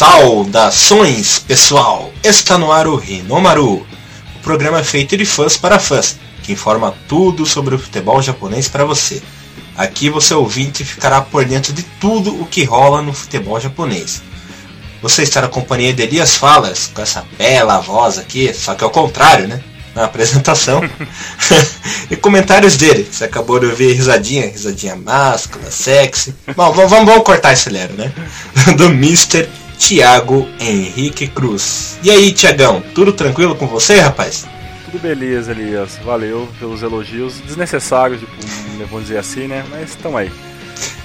Saudações, pessoal! Está no ar o Rinomaru, o programa feito de fãs para fãs, que informa tudo sobre o futebol japonês para você. Aqui você ouvinte ficará por dentro de tudo o que rola no futebol japonês. Você está na companhia de Elias Falas, com essa bela voz aqui, só que ao contrário, né? Na apresentação. e comentários dele. Você acabou de ouvir risadinha, risadinha máscula, sexy. Bom, vamos, vamos cortar esse lero, né? Do Mr. Tiago Henrique Cruz. E aí, Tiagão, tudo tranquilo com você, rapaz? Tudo beleza, Elias. Valeu pelos elogios desnecessários, tipo, vamos dizer assim, né? Mas estão aí.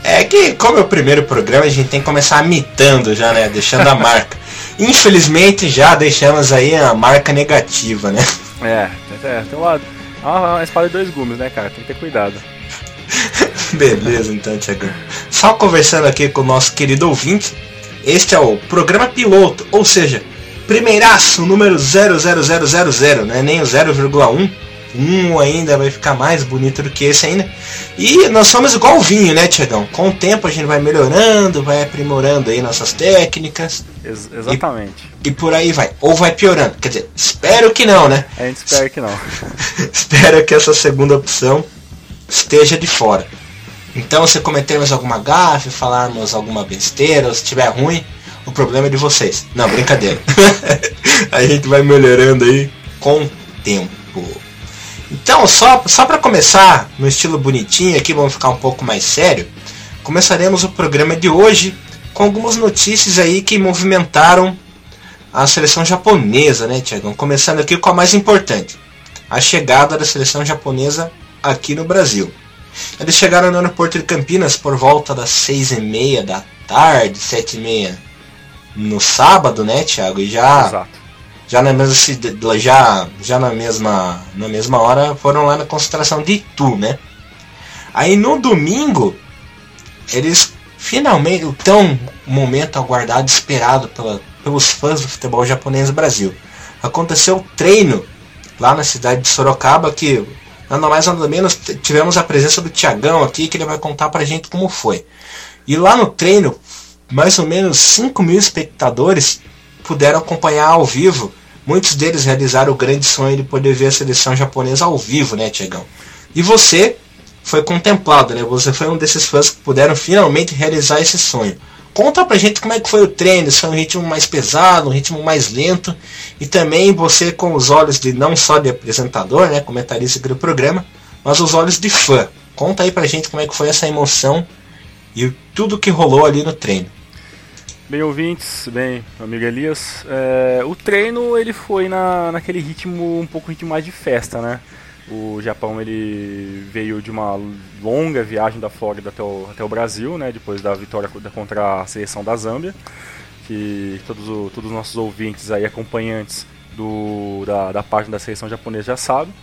É que, como é o primeiro programa, a gente tem que começar imitando já, né? Deixando a marca. Infelizmente, já deixamos aí a marca negativa, né? É, é tem uma, uma espada de dois gumes, né, cara? Tem que ter cuidado. Beleza, então, Tiagão. Só conversando aqui com o nosso querido ouvinte, este é o programa piloto, ou seja, primeiraço, número 00000, né? Nem o 0,1. Um ainda vai ficar mais bonito do que esse ainda. E nós somos igual o vinho, né, Tiagão? Com o tempo a gente vai melhorando, vai aprimorando aí nossas técnicas. Ex exatamente. E, e, por aí vai. Ou vai piorando. Quer dizer, espero que não, né? A gente espera que não. espero que essa segunda opção esteja de fora. Então, se cometermos alguma gafe, falarmos alguma besteira, ou se estiver ruim, o problema é de vocês. Não, brincadeira. a gente vai melhorando aí com o tempo. Então, só, só para começar no estilo bonitinho aqui, vamos ficar um pouco mais sério. Começaremos o programa de hoje com algumas notícias aí que movimentaram a seleção japonesa, né, Tiagão? Começando aqui com a mais importante: a chegada da seleção japonesa aqui no Brasil. Eles chegaram no aeroporto de Campinas por volta das seis e meia da tarde, sete e meia no sábado, né, Thiago? E já Exato. já na mesma já já na mesma na mesma hora foram lá na concentração de Itu, né? Aí no domingo eles finalmente o tão momento aguardado, esperado pela, pelos fãs do futebol japonês no Brasil. Aconteceu o treino lá na cidade de Sorocaba que nada mais nada menos, tivemos a presença do Tiagão aqui, que ele vai contar pra gente como foi. E lá no treino, mais ou menos 5 mil espectadores puderam acompanhar ao vivo. Muitos deles realizaram o grande sonho de poder ver a seleção japonesa ao vivo, né, Tiagão? E você foi contemplado, né? Você foi um desses fãs que puderam finalmente realizar esse sonho. Conta pra gente como é que foi o treino, se foi um ritmo mais pesado, um ritmo mais lento, e também você com os olhos de não só de apresentador, né, comentarista do programa, mas os olhos de fã. Conta aí pra gente como é que foi essa emoção e tudo que rolou ali no treino. Bem ouvintes, bem, amigo Elias, é, o treino ele foi na, naquele ritmo, um pouco ritmo mais de festa, né? O Japão ele veio de uma longa viagem da Flórida até o, até o Brasil, né, depois da vitória contra a seleção da Zâmbia, que todos, o, todos os nossos ouvintes aí, acompanhantes do, da, da página da seleção japonesa já sabem.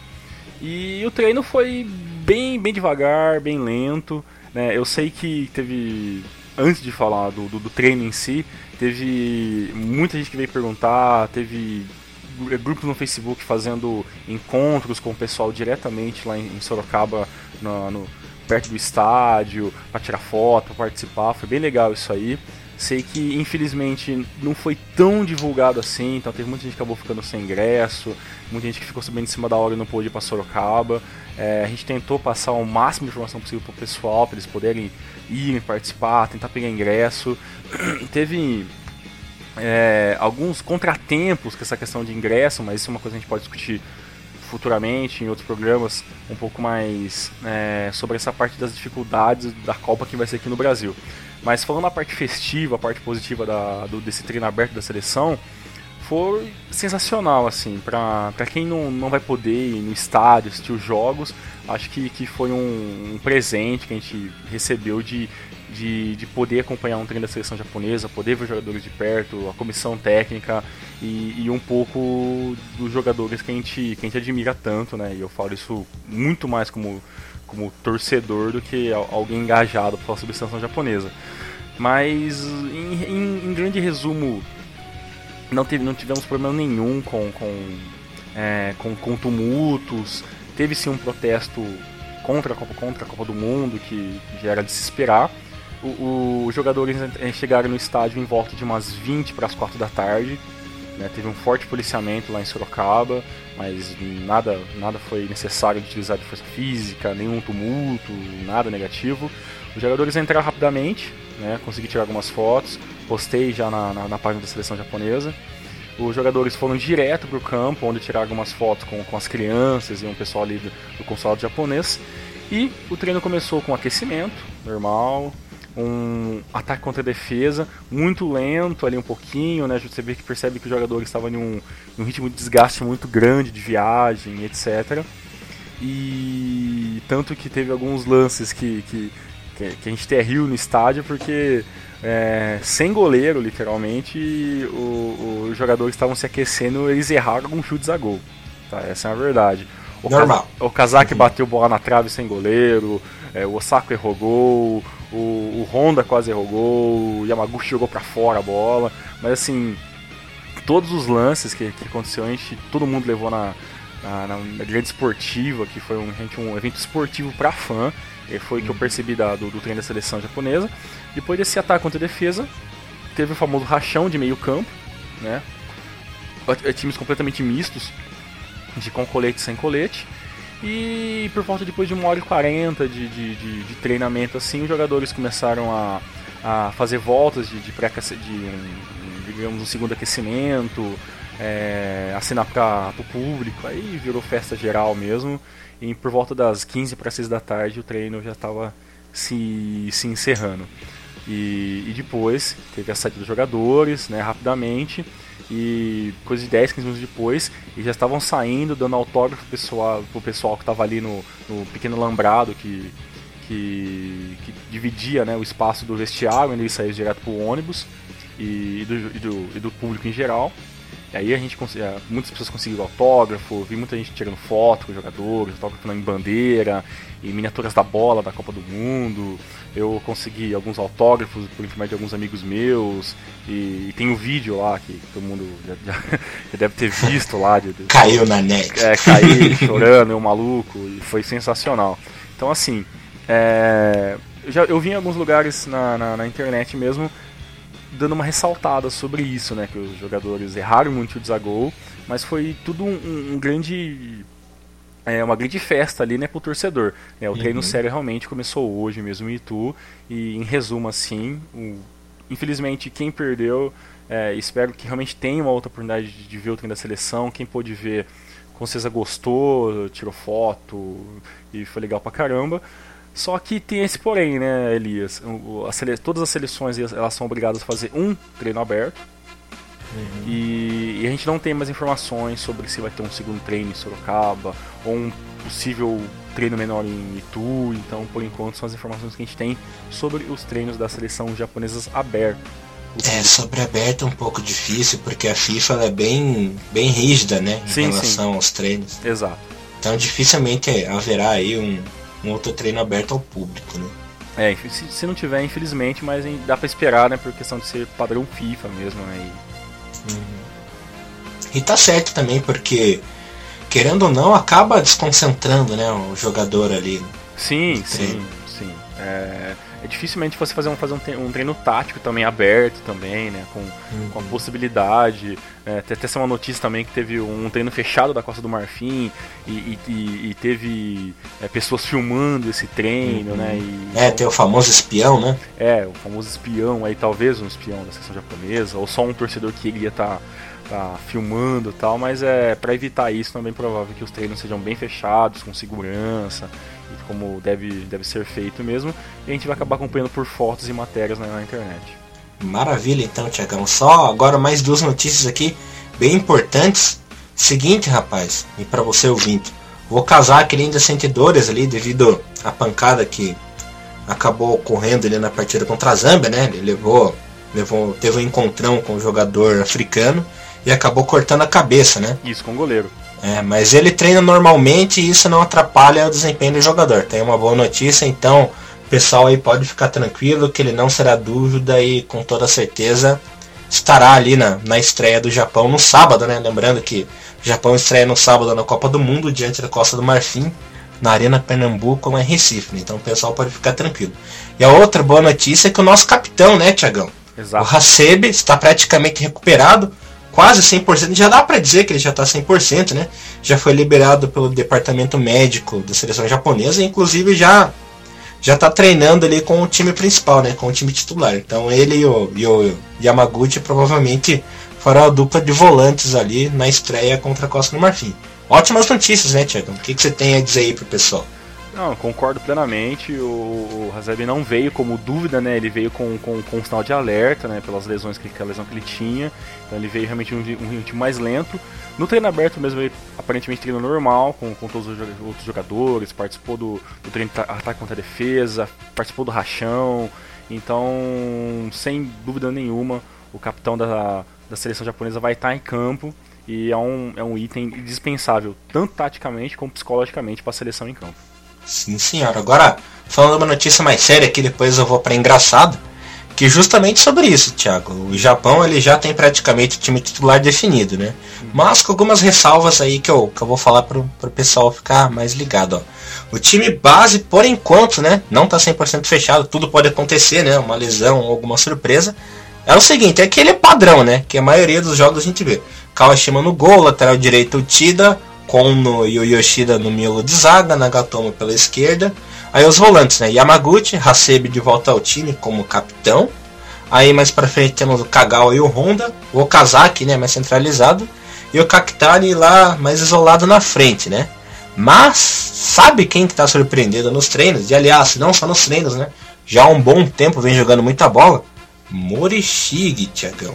E o treino foi bem, bem devagar, bem lento. Né? Eu sei que teve, antes de falar do, do, do treino em si, teve muita gente que veio perguntar, teve grupos no Facebook fazendo encontros com o pessoal diretamente lá em Sorocaba, no, no perto do estádio, para tirar foto, pra participar. Foi bem legal isso aí. Sei que infelizmente não foi tão divulgado assim, então teve muita gente que acabou ficando sem ingresso, muita gente que ficou sabendo em cima da hora e não pôde ir para Sorocaba. É, a gente tentou passar o máximo de informação possível para o pessoal, para eles poderem ir participar, tentar pegar ingresso. teve é, alguns contratempos com essa questão de ingresso, mas isso é uma coisa que a gente pode discutir futuramente em outros programas um pouco mais é, sobre essa parte das dificuldades da Copa que vai ser aqui no Brasil. Mas falando a parte festiva, a parte positiva da, do, desse treino aberto da seleção, foi sensacional, assim, para quem não, não vai poder ir no estádio, assistir os jogos, acho que, que foi um, um presente que a gente recebeu de de, de poder acompanhar um treino da seleção japonesa, poder ver os jogadores de perto, a comissão técnica e, e, um pouco dos jogadores que a, gente, que a gente admira tanto, né? E eu falo isso muito mais como, como torcedor do que alguém engajado para falar sobre a seleção japonesa. Mas, em, em, em, grande resumo, não, teve, não tivemos problema nenhum com, com, é, com, com tumultos. Teve sim um protesto contra a Copa, contra a Copa do Mundo, que, era de se esperar os jogadores chegaram no estádio em volta de umas 20 para as 4 da tarde. Né? Teve um forte policiamento lá em Sorocaba, mas nada, nada foi necessário de utilizar de força física, nenhum tumulto, nada negativo. Os jogadores entraram rapidamente, né? consegui tirar algumas fotos, postei já na, na, na página da seleção japonesa. Os jogadores foram direto para o campo, onde tiraram algumas fotos com, com as crianças e um pessoal ali do, do consulado japonês. E o treino começou com aquecimento, normal, um ataque contra a defesa muito lento ali um pouquinho, né? Você vê que percebe que os jogadores estavam em um, em um ritmo de desgaste muito grande de viagem, etc. E tanto que teve alguns lances que, que, que a gente até riu no estádio porque é, sem goleiro, literalmente, o, os jogadores estavam se aquecendo eles erraram com chutes a gol. Tá? Essa é a verdade. O Normal. o Kazak bateu bola na trave sem goleiro, é, o Osako errou gol, o, o Honda quase errou gol, o Yamaguchi jogou para fora a bola, mas assim, todos os lances que, que aconteceu, a gente, todo mundo levou na, na, na grande esportiva, que foi um, um evento esportivo para fã, e foi o que eu percebi da, do, do treino da seleção japonesa. Depois desse ataque contra a defesa, teve o famoso rachão de meio campo, né? Times completamente mistos, de com colete e sem colete. E por volta depois de uma hora e quarenta de, de, de, de, treinamento assim, os jogadores começaram a, a fazer voltas de, de, pré de digamos, um segundo aquecimento, é, assinar para o público, aí virou festa geral mesmo. E por volta das 15 para 6 da tarde o treino já estava se, se encerrando. E, e, depois teve a saída dos jogadores, né, rapidamente. E coisa de 10, 15 minutos depois, eles já estavam saindo, dando autógrafo pro pessoal, pro pessoal que estava ali no, no pequeno lambrado que, que, que, dividia né, o espaço do vestiário, onde eles saíam direto pro ônibus e, e, do, e, do, e do público em geral. Aí a gente conseguia, muitas pessoas conseguiram autógrafo, vi muita gente tirando foto com jogadores, autógrafo em bandeira, e miniaturas da bola da Copa do Mundo. Eu consegui alguns autógrafos por intermédio de alguns amigos meus, e, e tem um vídeo lá que todo mundo já, já, já deve ter visto lá. De, de, caiu na net. É, caí chorando, eu maluco, e foi sensacional. Então assim, é, eu, já, eu vi em alguns lugares na, na, na internet mesmo dando uma ressaltada sobre isso, né? Que os jogadores erraram muito o gol, mas foi tudo um, um grande é uma grande festa ali, né, pro torcedor. É, o uhum. treino sério realmente começou hoje mesmo em Itu e em resumo assim, o, infelizmente quem perdeu, é, espero que realmente tenha uma outra oportunidade de, de ver o treino da seleção. Quem pôde ver, com certeza gostou, tirou foto e foi legal pra caramba. Só que tem esse porém, né, Elias? O, a todas as seleções elas são obrigadas a fazer um treino aberto. Uhum. E, e, a gente não tem mais informações sobre se vai ter um segundo treino em Sorocaba ou um possível treino menor em Itu. Então, por enquanto, são as informações que a gente tem sobre os treinos da seleção japonesas aberto. É, sobre aberto é um pouco difícil, porque a FIFA é bem, bem rígida, né? Em sim, relação sim. aos treinos. Exato. Então dificilmente haverá aí um, um outro treino aberto ao público, né? É, se, se não tiver, infelizmente, mas dá para esperar, né? Por questão de ser padrão FIFA mesmo, né? E... Uhum. e tá certo também, porque querendo ou não, acaba desconcentrando, né, o jogador ali. Sim, sim, sim. É, é, dificilmente você fazer um, fazer um, um, treino tático também aberto também, né? Com, uhum. com a possibilidade. É, tem até uma notícia também que teve um treino fechado da Costa do Marfim e, e, e teve é, pessoas filmando esse treino, né, uhum. né? E, é, tem o famoso espião, né? É, o famoso espião aí, talvez um espião da seleção japonesa, ou só um torcedor que iria estar. Tá, tá filmando e tal, mas é para evitar isso também é provável que os treinos sejam bem fechados, com segurança, como deve, deve ser feito mesmo, e a gente vai acabar acompanhando por fotos e matérias na, na internet. Maravilha então, Tiagão. Só agora mais duas notícias aqui bem importantes. Seguinte, rapaz, e para você ouvinte, vou casar aquele ainda sentidores ali devido à pancada que acabou ocorrendo ali na partida contra a Zâmbia, né? Ele levou, levou, teve um encontrão com o jogador africano e acabou cortando a cabeça, né? Isso, com o goleiro. É, mas ele treina normalmente e isso não atrapalha o desempenho do jogador. Tem uma boa notícia, então o pessoal aí pode ficar tranquilo que ele não será dúvida e com toda certeza estará ali na, na estreia do Japão no sábado, né? Lembrando que o Japão estreia no sábado na Copa do Mundo diante da Costa do Marfim na Arena Pernambuco ou em Recife, né? então o pessoal pode ficar tranquilo. E a outra boa notícia é que o nosso capitão, né, Tiagão? O Hasebe está praticamente recuperado, quase 100%, já dá para dizer que ele já está 100%, né? Já foi liberado pelo departamento médico da seleção japonesa, inclusive já já está treinando ali com o time principal, né? Com o time titular. Então ele e o, e o Yamaguchi provavelmente farão a dupla de volantes ali na estreia contra a Costa do Marfim. Ótimas notícias, né, Tiago? O que, que você tem a dizer aí pro pessoal? Não, concordo plenamente. O, o Hazeb não veio como dúvida, né? Ele veio com, com, com um sinal de alerta, né? Pelas lesões que, a lesão que ele tinha. Então ele veio realmente um, um mais lento. No treino aberto mesmo, ele aparentemente treinou normal, com, com todos os outros jogadores, participou do, do treino de ataque contra a defesa, participou do rachão. Então, sem dúvida nenhuma, o capitão da, da seleção japonesa vai estar em campo e é um, é um item indispensável, tanto taticamente como psicologicamente, para a seleção em campo. Sim, senhora. Agora, falando uma notícia mais séria aqui, depois eu vou para engraçado, que justamente sobre isso, Thiago. O Japão ele já tem praticamente o time titular definido, né? Mas com algumas ressalvas aí que eu, que eu vou falar pro, pro pessoal ficar mais ligado, ó. O time base, por enquanto, né, não tá 100% fechado, tudo pode acontecer, né, uma lesão alguma surpresa. É o seguinte, é aquele padrão, né, que a maioria dos jogos a gente vê. Kawashima no gol, lateral direito o Tida, Kono e o Yoshida no miolo de zaga, Nagatomo pela esquerda. Aí os volantes, né? Yamaguchi, Hasebe de volta ao time como capitão. Aí mais pra frente temos o Kagawa e o Honda, o Okazaki, né, mais centralizado, e o Kakitani lá mais isolado na frente, né? Mas sabe quem que tá surpreendendo nos treinos? E aliás, não só nos treinos, né? Já há um bom tempo vem jogando muita bola. Morishige, Tiagão.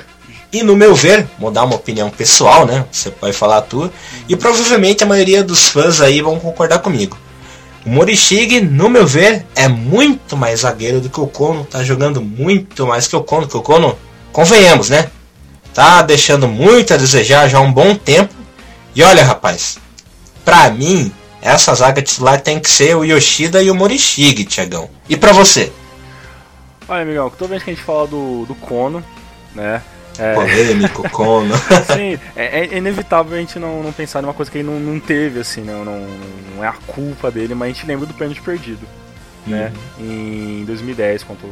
E no meu ver, vou dar uma opinião pessoal, né? Você pode falar a tua. E provavelmente a maioria dos fãs aí vão concordar comigo. O Morishige, no meu ver, é muito mais zagueiro do que o Kono. Tá jogando muito mais que o Kono. Que o Kono, convenhamos, né? Tá deixando muito a desejar já há um bom tempo. E olha, rapaz, pra mim, essa zaga titular tem que ser o Yoshida e o Morishige, Tiagão. E pra você? Olha, amigão, toda vez que a gente fala do, do Kono, né? É. Polêmico, Kono. Sim, é, é, inevitável a gente não, não pensar numa coisa que ele não, não teve, assim, não, não, não é a culpa dele, mas a gente lembra do pênalti perdido, né? Uhum. Em 2010 contra o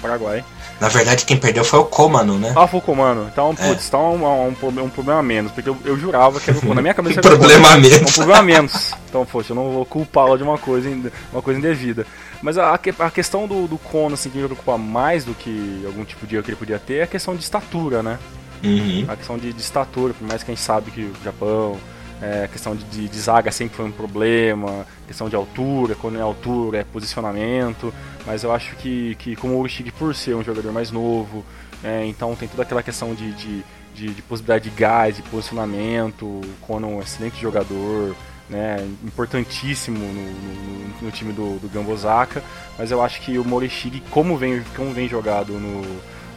Paraguai. Na verdade, quem perdeu foi o Comano, né? Ah, foi o Comano. Então, é. putz, tá um, um, um, um, problema a menos. Porque eu, eu jurava que era o Na minha cabeça era problema a menos. Um problema a menos. Então, poxa, eu não vou culpá-lo de uma coisa, uma coisa indevida. Mas a, a questão do, do Kono, assim, que me preocupa mais do que algum tipo de erro que ele podia ter é a questão de estatura, né? Uhum. A questão de, de, estatura, por mais que a gente sabe que o Japão, é, a questão de, de, de, zaga sempre foi um problema, questão de altura, quando é altura, é posicionamento, mas eu acho que, que como o Ushigi, por ser um jogador mais novo, é, então tem toda aquela questão de, de, de, de possibilidade de gás, de posicionamento, quando um excelente jogador, né, importantíssimo no, no, no, time do, do Gambosaka, mas eu acho que o Morishige, como vem, como vem jogado no,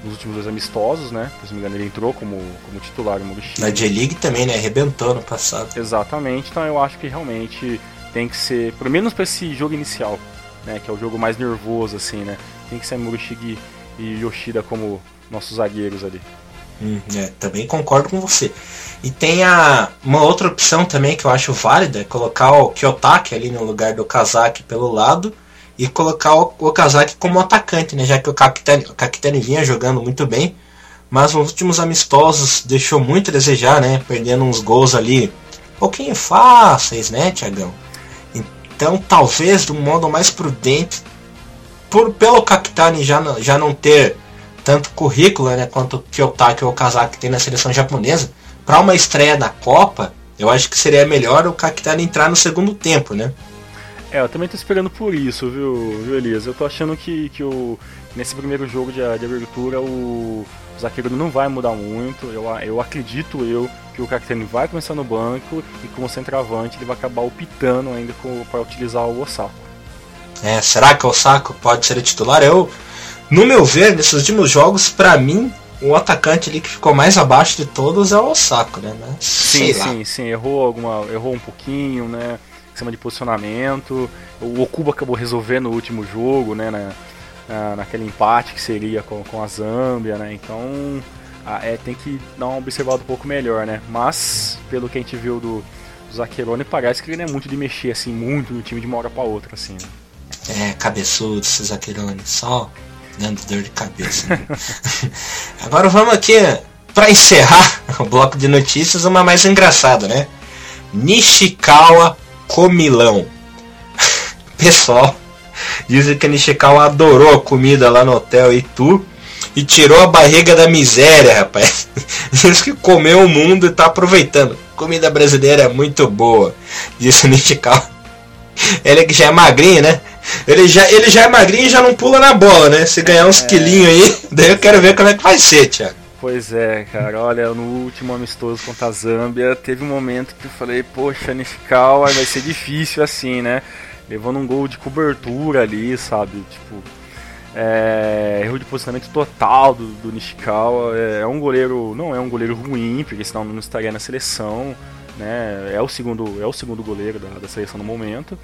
nos últimos dois amistosos, né? Se não me engano, ele entrou como, como titular no Morishige. Na J-League também, né? Arrebentou no passado. Exatamente, então eu acho que realmente tem que ser, pelo menos para esse jogo inicial, né? Que é o jogo mais nervoso, assim, né? Tem que ser Morishige e Yoshida como nossos zagueiros ali. Hum, é, também concordo com você. E tem a, uma outra opção também que eu acho válida, é colocar o Kyotaki ali no lugar do Kazaki pelo lado e colocar o, o Kazaki como atacante, né? Já que o Kakitani, o Kakitani vinha jogando muito bem, mas nos últimos amistosos deixou muito a desejar, né? Perdendo uns gols ali um pouquinho fáceis, né, Tiagão? Então talvez um modo mais prudente, por, pelo Kakitani já, já não ter tanto currículo né, quanto o Kyotaki ou o Kazaki tem na seleção japonesa, para uma estreia na Copa, eu acho que seria melhor o Kakitani entrar no segundo tempo, né? É, eu também tô esperando por isso, viu, viu Elias? Eu tô achando que, que o, nesse primeiro jogo de, de abertura o, o zagueiro não vai mudar muito. Eu, eu acredito eu que o Kakitani vai começar no banco e como centroavante ele vai acabar optando ainda para utilizar o Osako. É, será que o Osako pode ser o titular? Eu no meu ver, nesses últimos jogos, para mim, o atacante ali que ficou mais abaixo de todos é o Osako, né? Sim, sim, sim, errou alguma, errou um pouquinho, né? Em cima de posicionamento. O Okuba acabou resolvendo no último jogo, né? Na, na, naquele empate que seria com, com a Zâmbia, né? Então, é, tem que dar uma observada um pouco melhor, né? Mas, pelo que a gente viu do, o Zaquerone parece que ele não é muito de mexer assim muito no time de uma hora para outra assim. Né? É, cabeçudo esse Zaquerone, só dando dor de cabeça. Né? Agora vamos aqui para encerrar o bloco de notícias, uma mais engraçada, né? Nishikawa Comilão. Pessoal, dizem que Nishikawa adorou a comida lá no hotel Itu e tirou a barriga da miséria, rapaz. Diz que comeu o mundo e tá aproveitando. Comida brasileira é muito boa, disse Nishikawa. Ele que já é magrinho, né? Ele já, ele já é magrinho e já não pula na bola, né? Se ganhar uns é... quilinhos aí, daí eu quero ver como é que vai ser, Thiago. Pois é, cara, olha, no último amistoso contra a Zâmbia, teve um momento que eu falei, poxa, Nishikawa vai ser difícil assim, né? Levando um gol de cobertura ali, sabe? Tipo, é, erro de posicionamento total do, do Nishikawa. É, é, um goleiro, não é um goleiro ruim, porque senão não estaria na seleção. Né? É o segundo, é o segundo goleiro da, da seleção no momento.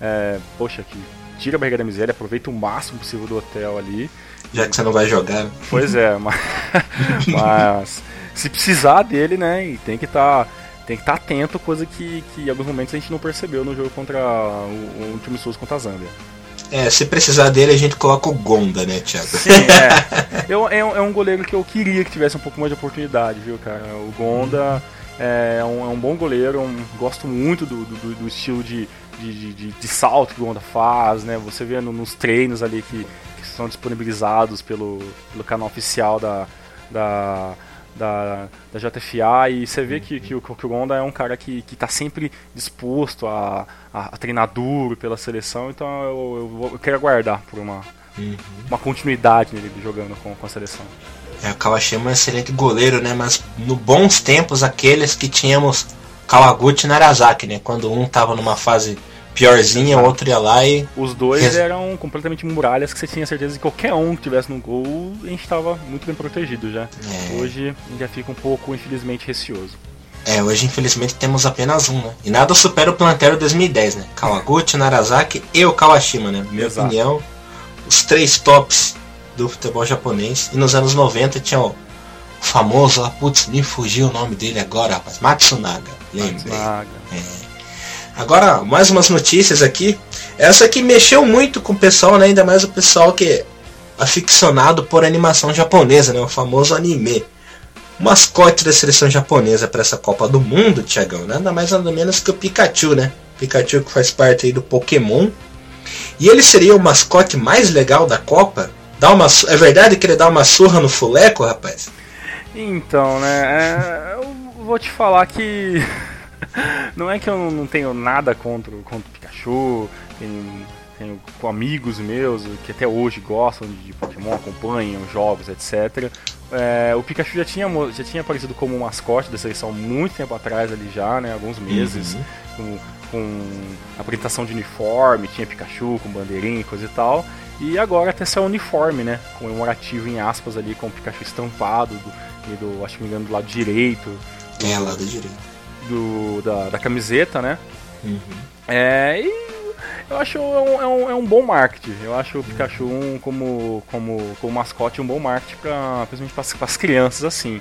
É, poxa, que tira a barriga da miséria, aproveita o máximo possível do hotel ali. Já que você não vai jogar. Pois é, mas, mas se precisar dele, né, e tem que estar tá, tem que estar tá atento, coisa que, que em alguns momentos a gente não percebeu no jogo contra o, o último Sul contra a Zâmbia. É, se precisar dele a gente coloca o Gonda, né, Thiago? Sim, é. Eu, é, é, um goleiro que eu queria que tivesse um pouco mais de oportunidade, viu, cara? O Gonda é um, é um bom goleiro, um, gosto muito do, do, do estilo de, de, de, de, salto que o Gonda faz, né? Você vê nos treinos ali que, são disponibilizados pelo, pelo canal oficial da, da, da, da JFA e você vê que, que, o, que o Gonda é um cara que está sempre disposto a, a, a, treinar duro pela seleção, então eu, eu, eu quero aguardar por uma, uhum. uma continuidade nele jogando com, com a seleção. É, o Kawashima é um excelente goleiro, né? Mas no bons tempos aqueles que tínhamos Kawaguchi e Narazaki, né? Quando um tava numa fase piorzinha, o outro ia lá e. Os dois Res... eram completamente muralhas que você tinha certeza que qualquer um que tivesse no gol, a gente estava muito bem protegido já. É. Hoje a gente já fica um pouco, infelizmente, receoso. É, hoje infelizmente temos apenas um, né? E nada supera o Plantério 2010, né? Kawaguchi, Narazaki e o Kawashima, né? Minha Exato. opinião, os três tops do futebol japonês. E nos anos 90 tinha o famoso lá, putz, me fugiu o nome dele agora, rapaz. Matsunaga, lembrei. É. Agora, mais umas notícias aqui. Essa aqui mexeu muito com o pessoal, né? ainda mais o pessoal que é aficionado por animação japonesa, né? o famoso anime. O mascote da seleção japonesa para essa Copa do Mundo, Tiagão, nada mais nada menos que o Pikachu, né? Pikachu que faz parte aí do Pokémon. E ele seria o mascote mais legal da Copa? Dá uma, é verdade que ele dá uma surra no fuleco, rapaz? Então, né? É, eu vou te falar que não é que eu não tenho nada contra, contra o Pikachu, tenho, tenho com amigos meus que até hoje gostam de Pokémon, acompanham jogos, etc. É, o Pikachu já tinha, já tinha aparecido como mascote da seleção muito tempo atrás ali já, né? Alguns meses, uhum. com, com apresentação de uniforme, tinha Pikachu com bandeirinha e coisa e tal. E agora até saiu uniforme, né? Comemorativo em aspas ali, com o Pikachu estampado do, do acho que me engano, do lado direito. É, lado direito do, da, da camiseta, né? Uhum. É, e eu acho é um, é um, é um, bom marketing. Eu acho o Pikachu um, como, como, como mascote um bom marketing, pra, principalmente para as crianças assim.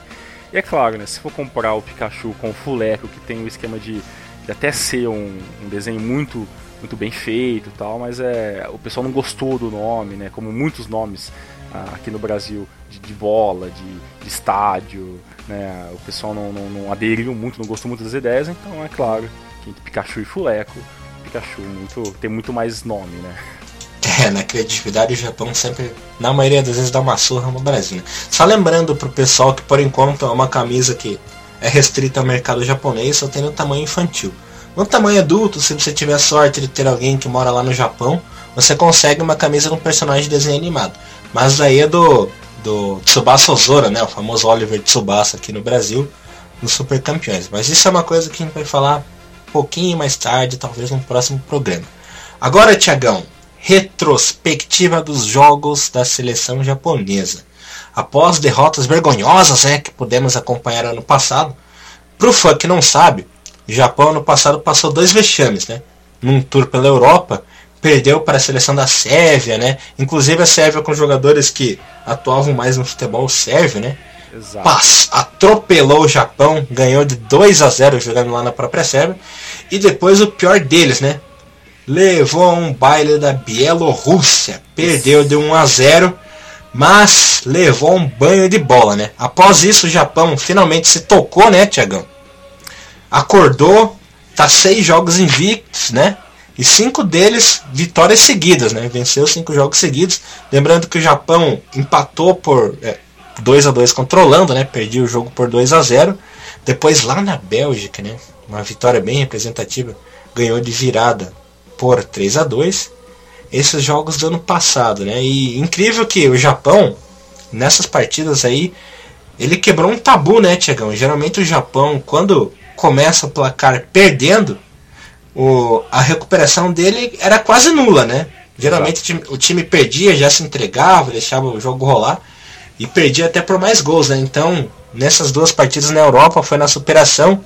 E é claro, né, se for comprar o Pikachu com o Fuleco, que tem o esquema de, de até ser um, um, desenho muito muito bem feito e tal, mas é, o pessoal não gostou do nome, né? Como muitos nomes ah, aqui no Brasil de, de bola, de, de estádio, né? O pessoal não, não, não, aderiu muito, não gostou muito das ideias, então é claro que Pikachu e Fuleco, Pikachu muito, tem muito mais nome, né? É, na criatividade o Japão sempre, na maioria das vezes, dá uma surra no Brasil. Né? Só lembrando pro pessoal que por enquanto é uma camisa que é restrita ao mercado japonês, só tem no tamanho infantil. No tamanho adulto, se você tiver sorte de ter alguém que mora lá no Japão, você consegue uma camisa de um personagem de desenho animado. Mas daí é do do Tsubasa Ozora, né, o famoso Oliver Tsubasa aqui no Brasil, nos Super Campeões. Mas isso é uma coisa que a gente vai falar um pouquinho mais tarde, talvez no próximo programa. Agora, Tiagão, retrospectiva dos jogos da seleção japonesa. Após derrotas vergonhosas né, que pudemos acompanhar ano passado, pro fã que não sabe, o Japão ano passado passou dois vexames, né? Num tour pela Europa perdeu para a seleção da Sérvia, né? Inclusive a Sérvia com jogadores que atuavam mais no futebol sérvio, né? Pass, atropelou o Japão, ganhou de 2 a 0 jogando lá na própria Sérvia. E depois o pior deles, né? Levou um baile da Bielorrússia, perdeu de 1 a 0 mas levou um banho de bola, né? Após isso, o Japão finalmente se tocou, né, Tiagão? Acordou, tá seis jogos invictos, né? E cinco deles vitórias seguidas, né? Venceu cinco jogos seguidos. Lembrando que o Japão empatou por é, 2 a 2 controlando, né? Perdi o jogo por 2 a 0 Depois lá na Bélgica, né? Uma vitória bem representativa. Ganhou de virada por 3 a 2 esses jogos do ano passado, né? E incrível que o Japão, nessas partidas aí, ele quebrou um tabu, né, Tiagão? Geralmente o Japão, quando começa o placar perdendo, o, a recuperação dele era quase nula, né? Geralmente o time, o time, perdia, já se entregava, deixava o jogo rolar e perdia até por mais gols, né? Então, nessas duas partidas na Europa foi na superação,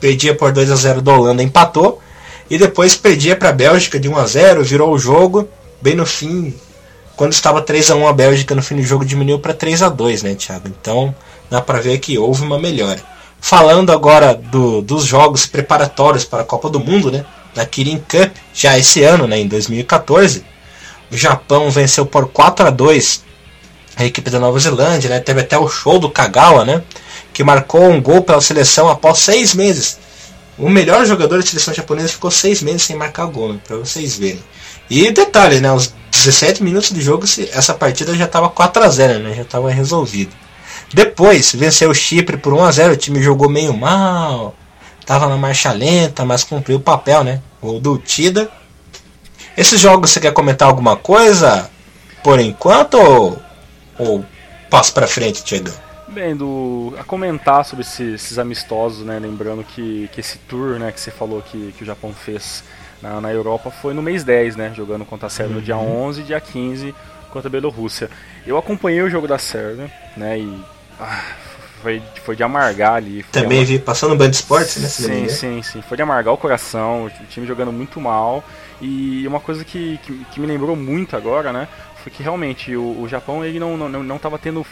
perdia por 2 a 0 da Holanda, empatou e depois perdia para a Bélgica de 1 a 0 virou o jogo. Bem no fim, quando estava 3 a 1 a Bélgica, no fim do jogo diminuiu para 3 a 2 né, Thiago? Então dá para ver que houve uma melhora. Falando agora do, dos jogos preparatórios para a Copa do Mundo, né? Na Kirin Cup, já esse ano, né, em 2014, o Japão venceu por 4 a 2 a equipe da Nova Zelândia, né? Teve até o show do Kagawa, né? Que marcou um gol pela seleção após seis meses o melhor jogador da seleção japonesa ficou seis meses sem marcar gol, né, para vocês verem. E detalhe, né, os 17 minutos de jogo, essa partida já estava 4 a 0 né, já estava resolvido. Depois, venceu o Chipre por 1 a 0 o time jogou meio mal, estava na marcha lenta, mas cumpriu o papel, né? Gol do Tida. Esses jogos você quer comentar alguma coisa por enquanto ou, ou passo para frente, Tiagão? Bem, do, a comentar sobre esses, esses, amistosos, né? Lembrando que, que esse tour né, que você falou que, que o Japão fez na, na Europa foi no mês 10, né? Jogando contra a Sérvia uhum. no dia 11 e dia 15 contra a Bielorrússia. Eu acompanhei o jogo da Sérvia, né? E ah, foi, foi de amargar ali. Também vi passando no Band Esportes, né? Sim, sim, sim. Foi de amargar o coração, o time jogando muito mal. E uma coisa que, que, que me lembrou muito agora, né? Foi que realmente o, o Japão ele não, não, não tava tendo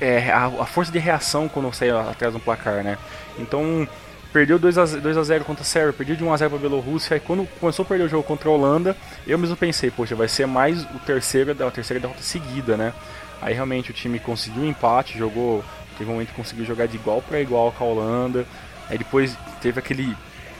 é, a, a, força de reação quando saiu atrás do placar, né? Então, perdeu 2 a 2 a 0 contra a Sérvia, perdeu de 1 a 0 para a Bielorrússia, e quando começou a perder o jogo contra a Holanda, eu mesmo pensei, poxa, vai ser mais o terceiro a terceira derrota seguida, né? Aí realmente o time conseguiu um empate, jogou, teve um momento que conseguiu jogar de igual para igual com a Holanda. Aí depois teve aquele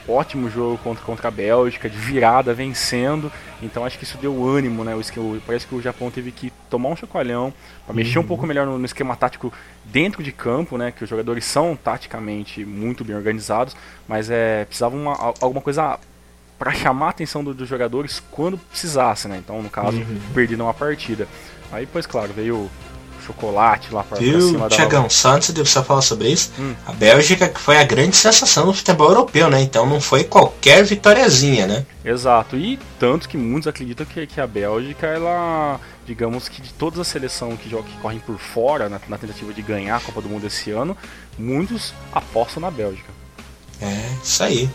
ótimo jogo contra, contra a Bélgica, de virada, vencendo. Então acho que isso deu ânimo, né? O, parece que o Japão teve que tomar um chacoalhão para mexer um pouco uhum. melhor no, no, esquema tático dentro de campo, né? Que os jogadores são taticamente muito bem organizados, mas é precisava uma, alguma coisa para chamar a atenção do, dos jogadores quando precisasse, né? Então no caso uhum. perderam a partida. Aí pois claro veio chocolate lá pra, Viu, pra cima Tiagão, só antes de você falar sobre isso, hum. a Bélgica que foi a grande sensação do futebol europeu, né? Então não foi qualquer vitóriazinha, né? Exato, e tanto que muitos acreditam que, que a Bélgica, ela, digamos que de todas as seleções que, que correm por fora na, na tentativa de ganhar a Copa do Mundo esse ano, muitos apostam na Bélgica. É, isso aí.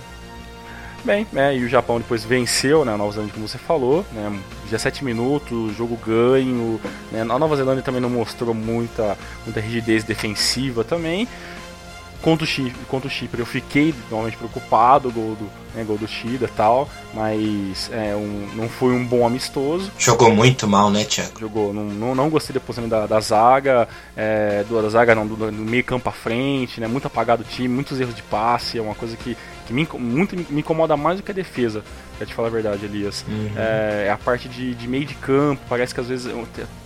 Bem, é, e o Japão depois venceu né, a Nova Zelândia, como você falou, né, 17 minutos, jogo ganho. Né, a Nova Zelândia também não mostrou muita, muita rigidez defensiva também. Contra o, Chipre, contra o Chipre eu fiquei normalmente preocupado, gol do, né, gol do Shida e tal, mas é, um, não foi um bom amistoso. Jogou muito mal, né, Thiago? Jogou, não, não, não gostei da posição da, da zaga, é, do, da zaga não, do, do, meio campo à frente, né, muito apagado o time, muitos erros de passe, é uma coisa que, que me, muito, me incomoda mais do que a defesa, pra te falar a verdade, Elias. Uhum. É, é, a parte de, de, meio de campo, parece que às vezes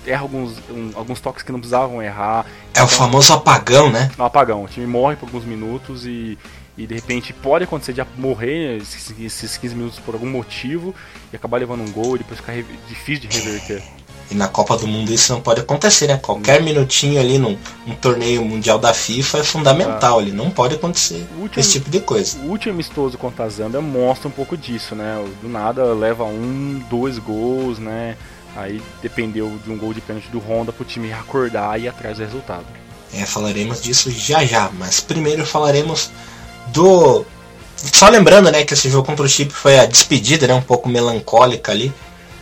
erra alguns, um, alguns toques que não precisavam errar. É então, o famoso apagão, né? O apagão, o time morre por alguns minutos e e de repente pode acontecer de morrer esses 15 minutos por algum motivo e acabar levando um gol e depois ficar difícil de reverter. E na Copa do Mundo isso não pode acontecer, né? Qualquer minutinho ali num, num torneio mundial da FIFA é fundamental, ah. ali não pode acontecer último, esse tipo de coisa. O último amistoso contra a Zâmbia mostra um pouco disso, né? Do nada leva um, dois gols, né? Aí dependeu de um gol de pênalti do Honda pro time acordar e ir atrás do resultado. É, falaremos disso já já, mas primeiro falaremos do. Só lembrando, né, que esse jogo contra o Chip foi a despedida, né, um pouco melancólica ali,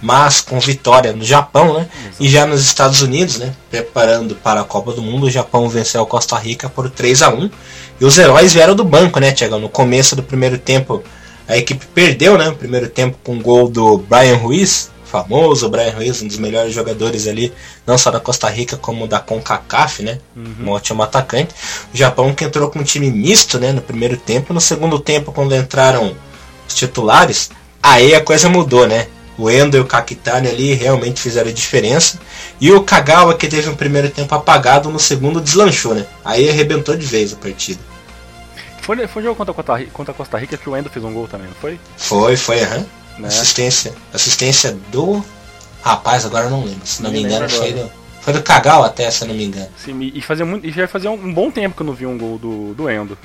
mas com vitória no Japão, né? Exato. E já nos Estados Unidos, né? Preparando para a Copa do Mundo, o Japão venceu a Costa Rica por 3 a 1 E os heróis vieram do banco, né, Tiago? No começo do primeiro tempo, a equipe perdeu, né? O primeiro tempo com o gol do Brian Ruiz, famoso Brian Ruiz, um dos melhores jogadores ali, não só da Costa Rica, como da CONCACAF, né? Uhum. Um ótimo atacante. O Japão que entrou com um time misto, né? No primeiro tempo. No segundo tempo, quando entraram os titulares, aí a coisa mudou, né? O Endo e o Kakitani ali realmente fizeram a diferença. E o Kagawa, que teve um primeiro tempo apagado, no segundo deslanchou, né? Aí arrebentou de vez a partida. Foi, foi um jogo contra a, Costa Rica, contra a Costa Rica que o Endo fez um gol também, não foi? Foi, foi, aham. Né? Assistência. Assistência do. Rapaz, agora eu não lembro. Se não me, me engano, foi do, foi do Kagawa até, se não me engano. Sim, e, fazia muito, e já fazia um, um bom tempo que eu não vi um gol do, do Endo.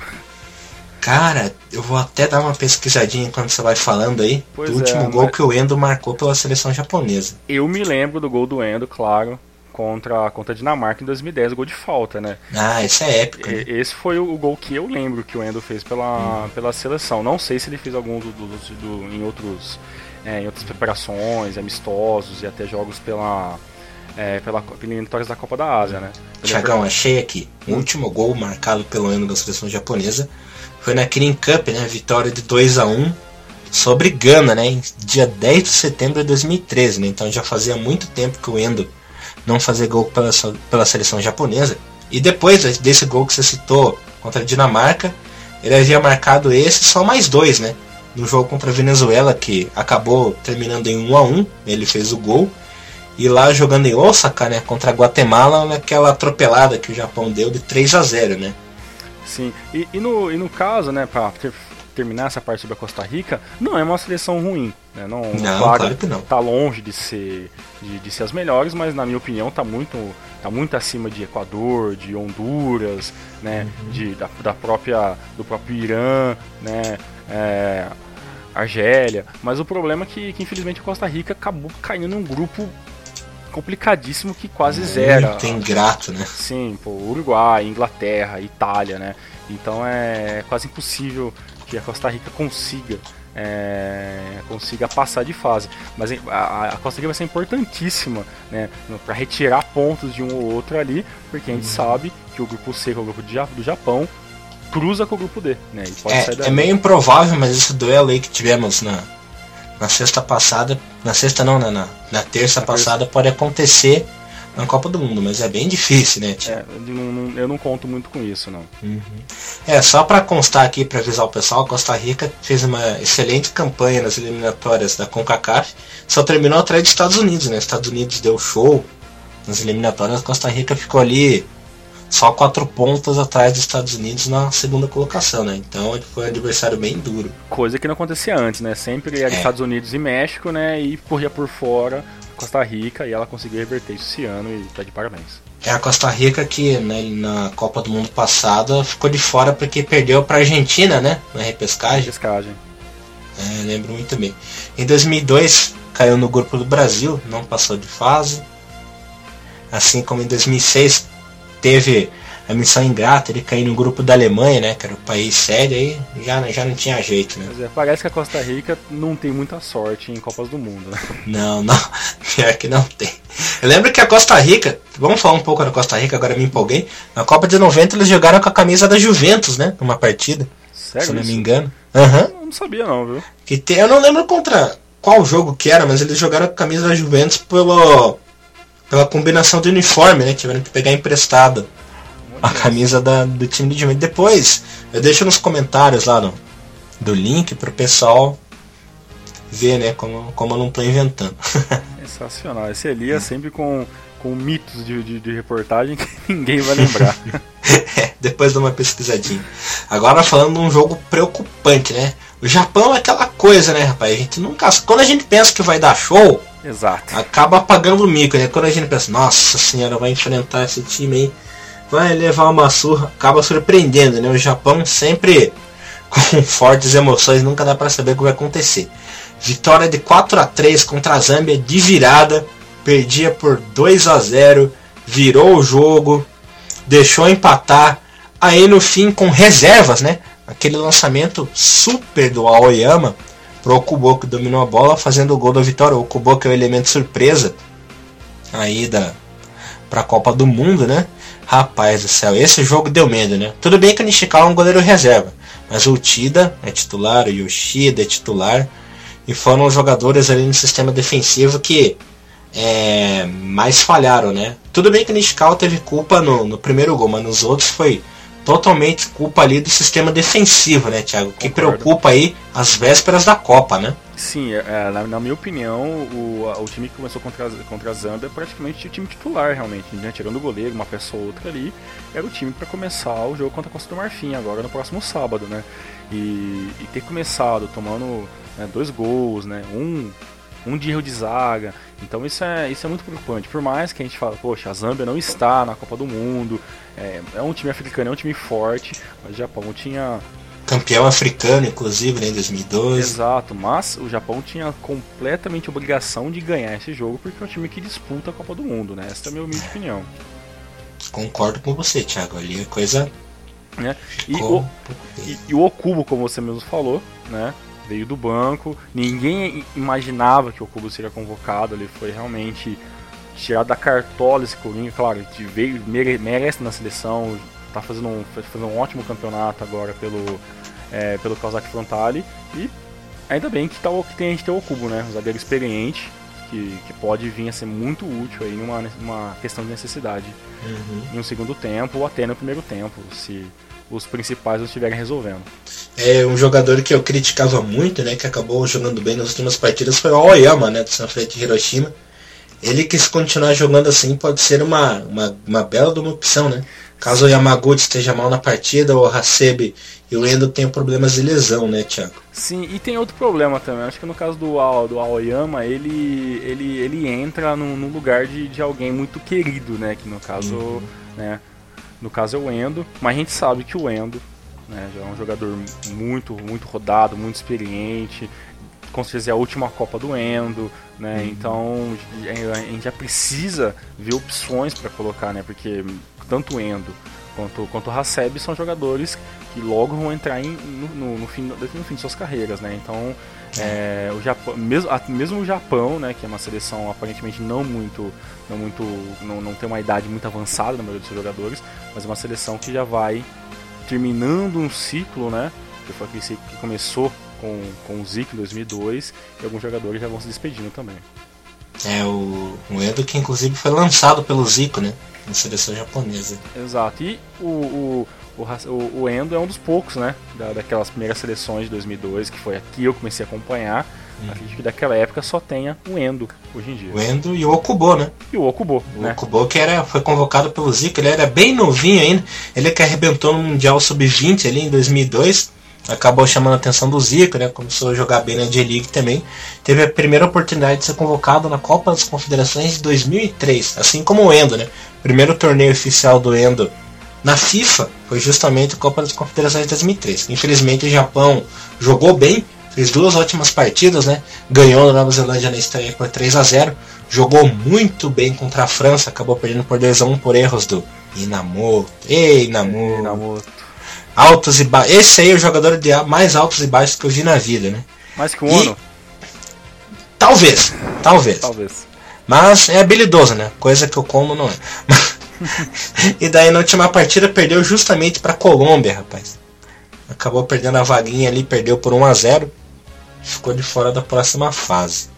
Cara, eu vou até dar uma pesquisadinha enquanto você vai falando aí. Pois do é, último gol que o Endo marcou pela seleção japonesa. Eu me lembro do gol do Endo, claro, contra, contra a Dinamarca em 2010, o gol de falta, né? Ah, esse é épico. Né? Esse foi o, gol que eu lembro que o Endo fez pela, hum. pela seleção. Não sei se ele fez algum do, do, do em outros é, em outras preparações, amistosos e até jogos pela é, pela eliminatórias da Copa da Ásia, né? Tiagão, achei aqui. O último gol marcado pelo ano da seleção japonesa foi na Kirin Cup, né? Vitória de 2 a 1 sobre Gana, né? Dia 10 de setembro de 2013, né? Então já fazia muito tempo que o Endo não fazia gol pela, pela seleção japonesa. E depois desse gol que você citou contra a Dinamarca, ele havia marcado esse só mais dois, né? No jogo contra a Venezuela, que acabou terminando em 1 a 1 ele fez o gol. E lá jogando em Osaka, né, contra a Guatemala, naquela atropelada que o Japão deu de 3 a 0 né? Sim, e, e, no, e no caso, né, para ter, terminar essa parte sobre a Costa Rica, não é uma seleção ruim. Né? Não, não claro, claro que não. Tá longe de ser, de, de, ser as melhores, mas na minha opinião tá muito, tá muito acima de Equador, de Honduras, né, uhum. de, da, da, própria, do próprio Irã, né, é, Argélia. Mas o problema é que, que infelizmente a Costa Rica acabou caindo num grupo complicadíssimo que quase Muito zera. Muito ingrato, né? Sim, pô, Uruguai, Inglaterra, Itália, né? Então é quase impossível que a Costa Rica consiga é, consiga passar de fase. Mas a, a, Costa Rica vai ser importantíssima né, para retirar pontos de um ou outro ali, porque a gente uhum. sabe que o grupo C, que é o grupo de, do Japão, cruza com o grupo D. Né, é, é meio improvável, mas esse duelo aí que tivemos na, na sexta passada, na sexta não, na, na, na terça na passada terça. pode acontecer na Copa do Mundo, mas é bem difícil, né? É, eu, não, eu não conto muito com isso, não. Uhum. É, só para constar aqui, para avisar o pessoal, Costa Rica fez uma excelente campanha nas eliminatórias da CONCACAF, só terminou atrás dos Estados Unidos, né? Estados Unidos deu show nas eliminatórias, Costa Rica ficou ali só quatro pontos atrás dos Estados Unidos na segunda colocação, né? Então foi um adversário bem duro. Coisa que não acontecia antes, né? Sempre era é. Estados Unidos e México, né? E corria por fora Costa Rica e ela conseguiu reverter isso esse ano e tá de parabéns. É a Costa Rica que né, na Copa do Mundo passada ficou de fora porque perdeu para Argentina, né? Na repescagem. Repescagem. É, lembro muito bem. Em 2002 caiu no grupo do Brasil, não passou de fase. Assim como em 2006 teve a missão ingrata, ele caiu no grupo da Alemanha, né? Que era o país sério aí, já, já não tinha jeito, né? É, parece que a Costa Rica não tem muita sorte em Copas do Mundo, né? Não, não, pior que não tem. Eu lembro que a Costa Rica, vamos falar um pouco da Costa Rica, agora me empolguei. Na Copa de 90 eles jogaram com a camisa da Juventus, né? Numa partida. Sério? Se não me engano. Aham. Uhum. Não sabia não, viu? Que tem, eu não lembro contra qual jogo que era, mas eles jogaram com a camisa da Juventus pelo pela combinação do uniforme, né? Tiveram que pegar emprestado a camisa da, do time de Juventus. Depois, eu deixo nos comentários lá no, do link pro pessoal ver, né, como, como eu não tô inventando. Sensacional. Esse Elias é. sempre com, com mitos de, de, de, reportagem que ninguém vai lembrar. é, depois de uma pesquisadinha. Agora falando de um jogo preocupante, né? O Japão é aquela coisa, né, rapaz? A gente nunca. Quando a gente pensa que vai dar show, Exato. Acaba apagando o mico, né? Quando a gente pensa, nossa senhora, vai enfrentar esse time aí, vai levar uma surra, acaba surpreendendo, né? O Japão sempre com fortes emoções, nunca dá para saber o que vai acontecer. Vitória de 4 a 3 contra a Zâmbia de virada, perdia por 2 a 0, virou o jogo, deixou empatar, aí no fim com reservas, né? Aquele lançamento super do Aoyama pro Okubo que dominou a bola, fazendo o gol da vitória. O Okubo que é o elemento surpresa aí da pra Copa do Mundo, né? Rapaz do céu, esse jogo deu medo, né? Tudo bem que o Nishikawa é um goleiro reserva, mas o Tida é titular, o Yoshida é titular, e foram os jogadores ali no sistema defensivo que é, mais falharam, né? Tudo bem que o Nishikawa teve culpa no, no primeiro gol, mas nos outros foi totalmente culpa ali do sistema defensivo, né, Thiago? Que Concordo. preocupa aí as vésperas da Copa, né? Sim, é, é na, na, minha opinião, o, o time que começou contra, contra a Zambia é praticamente o time titular, realmente. Né? Tirando o goleiro, uma pessoa ou outra ali, era o time para começar o jogo contra a Costa do Marfim, agora no próximo sábado, né? E, e ter começado tomando né, dois gols, né? Um um de erro de zaga. Então isso é, isso é muito preocupante. Por mais que a gente fale, poxa, a Zâmbia não está na Copa do Mundo, é, é um time africano, é um time forte, mas o Japão tinha. Campeão africano, inclusive, né, em 2012. Exato, mas o Japão tinha completamente obrigação de ganhar esse jogo porque é um time que disputa a Copa do Mundo, né? Essa é a minha humilde opinião. Concordo com você, Thiago. Ali a coisa. Né? E, o, e, e o Okubo, como você mesmo falou, né? Veio do banco. Ninguém imaginava que o Kubo seria convocado. Ele foi realmente tirado da cartola esse Coringa. Claro, veio, merece na seleção. Tá fazendo um, fazendo um ótimo campeonato agora pelo, é, pelo Kawasaki Frontale. E ainda bem que, tá, que tem, a gente tem o Kubo, né? Um zagueiro experiente. Que, que, pode vir a ser muito útil aí numa, numa questão de necessidade uhum. em um segundo tempo ou até no primeiro tempo, se os principais não estiverem resolvendo. É um jogador que eu criticava muito, né, que acabou jogando bem nas últimas partidas foi o Aoyama, né, do Sanfrecce de Hiroshima. Ele que se continuar jogando assim pode ser uma, uma, uma bela uma opção, né? Caso o Yamaguchi esteja mal na partida, o Hasebe e o Endo tenham problemas de lesão, né, Thiago? Sim, e tem outro problema também. Acho que no caso do, do Aoyama, ele, ele, ele entra no, no lugar de, de alguém muito querido, né? Que no caso, uhum. né? No caso é o Endo, mas a gente sabe que o Endo né, já é um jogador muito, muito rodado, muito experiente. Com certeza é a última Copa do Endo, né? Uhum. Então a gente já precisa ver opções para colocar, né? Porque tanto o Endo quanto, quanto o Haseb são jogadores que logo vão entrar em, no, no, fim, no fim de suas carreiras, né? Então é, o Japão, mesmo, mesmo o Japão, né, que é uma seleção aparentemente não muito, não muito, não, não tem uma idade muito avançada na maioria dos seus jogadores, mas é uma seleção que já vai terminando um ciclo, né, que foi aquele ciclo que começou com, com o Zico em 2002 e alguns jogadores já vão se despedindo também. É o, o Edo que inclusive foi lançado pelo Zico, né, na seleção japonesa. Exato. E o, o o, o, Endo é um dos poucos, né? Da, daquelas primeiras seleções de 2002, que foi aqui eu comecei a acompanhar. Hum. Acredito que daquela época só tenha o Endo hoje em dia. O Endo e o Okubo, né? E o Okubo. O né? Okubo que era, foi convocado pelo Zico, ele era bem novinho ainda. Ele que arrebentou no Mundial Sub-20 ali em 2002. Acabou chamando a atenção do Zico, né? Começou a jogar bem na J-League também. Teve a primeira oportunidade de ser convocado na Copa das Confederações de 2003, assim como o Endo, né? Primeiro torneio oficial do Endo na FIFA foi justamente a Copa das Confederações de 2003. Infelizmente o Japão jogou bem, fez duas ótimas partidas, né? Ganhou na Nova Zelândia na estreia por 3 a 0 Jogou muito bem contra a França, acabou perdendo por 2 a 1 por erros do Inamoto. Ei, Inamoto. Inamoto. Altos e baixos. Esse aí é o jogador de mais altos e baixos que eu vi na vida, né? Mais que o Ono? Talvez, talvez. Talvez. Mas é habilidoso, né? Coisa que o Como não é. e daí na última partida perdeu justamente para Colômbia, rapaz. Acabou perdendo a vaguinha ali, perdeu por 1 a 0 Ficou de fora da próxima fase.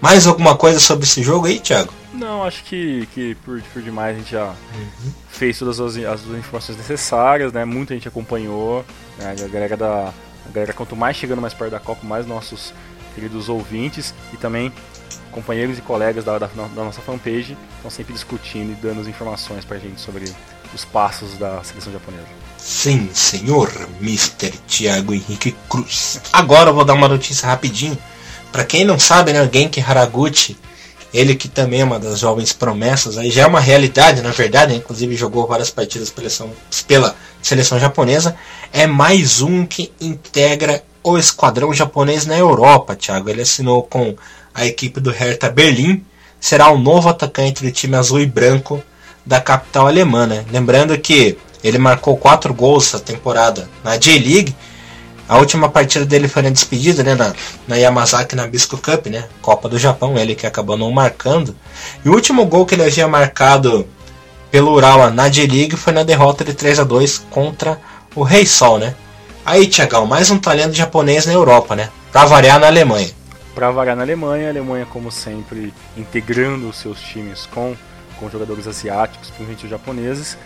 Mais alguma coisa sobre esse jogo aí, Thiago? Não, acho que, que por, por demais a gente já uhum. fez todas as, as, informações necessárias, né? Muita gente acompanhou. Né? A galera da. A galera, quanto mais chegando mais perto da Copa, mais nossos queridos ouvintes e também companheiros e colegas da, da, da nossa fanpage estão sempre discutindo e dando as informações pra gente sobre os passos da seleção japonesa. Sim, senhor Mr. Thiago Henrique Cruz. Agora eu vou dar uma notícia rapidinho. Para quem não sabe, né, o Genki Haraguchi, ele que também é uma das jovens promessas, aí já é uma realidade, na verdade, inclusive jogou várias partidas pela seleção, pela seleção japonesa, é mais um que integra o esquadrão japonês na Europa, Thiago. Ele assinou com a equipe do Hertha Berlim, será o novo atacante do time azul e branco da capital alemã. Né? Lembrando que ele marcou quatro gols essa temporada na J-League. A última partida dele foi na despedida, né, na, na Yamazaki na Bisco Cup, né, Copa do Japão, ele que acabou não marcando. E o último gol que ele havia marcado pelo Urawa na J-League foi na derrota de 3 a 2 contra o Rei Sol, né? Aí, Tiagão, mais um talento japonês na Europa, né? Pra variar na Alemanha. Pra variar na Alemanha, a Alemanha, como sempre, integrando os seus times com, com jogadores asiáticos, principalmente os japoneses.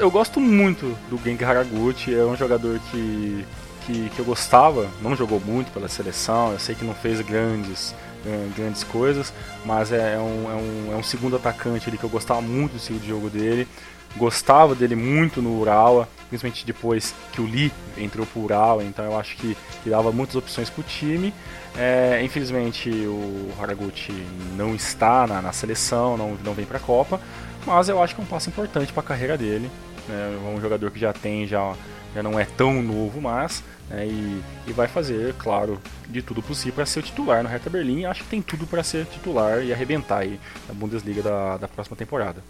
Eu gosto muito do Genki Haraguchi, é um jogador que, que, que eu gostava, não jogou muito pela seleção, eu sei que não fez grandes é, grandes coisas, mas é, é, um, é, um, é um segundo atacante ali que eu gostava muito do estilo de jogo dele. Gostava dele muito no Urawa, principalmente depois que o Lee entrou pro Urawa, então eu acho que, que dava muitas opções pro time. É, infelizmente o Haraguchi não está na, na, seleção, não, não vem pra Copa, mas eu acho que é um passo importante para a carreira dele. Né? É um jogador que já tem, já, já não é tão novo, mas né, e, e, vai fazer, claro, de tudo possível para ser o titular no Hertha Berlim. Acho que tem tudo para ser titular e arrebentar aí na Bundesliga da, da próxima temporada.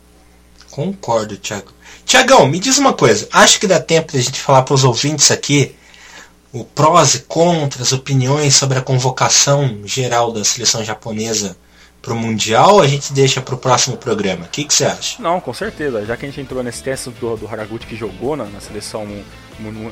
Concordo, Thiago. Tiagão, me diz uma coisa. Acho que dá tempo de a gente falar para os ouvintes aqui o prós e contras, opiniões sobre a convocação geral da seleção japonesa para o Mundial ou a gente deixa para o próximo programa? O que, você acha? Não, com certeza. Já que a gente entrou nesse teste do, do Haraguchi que jogou na, na seleção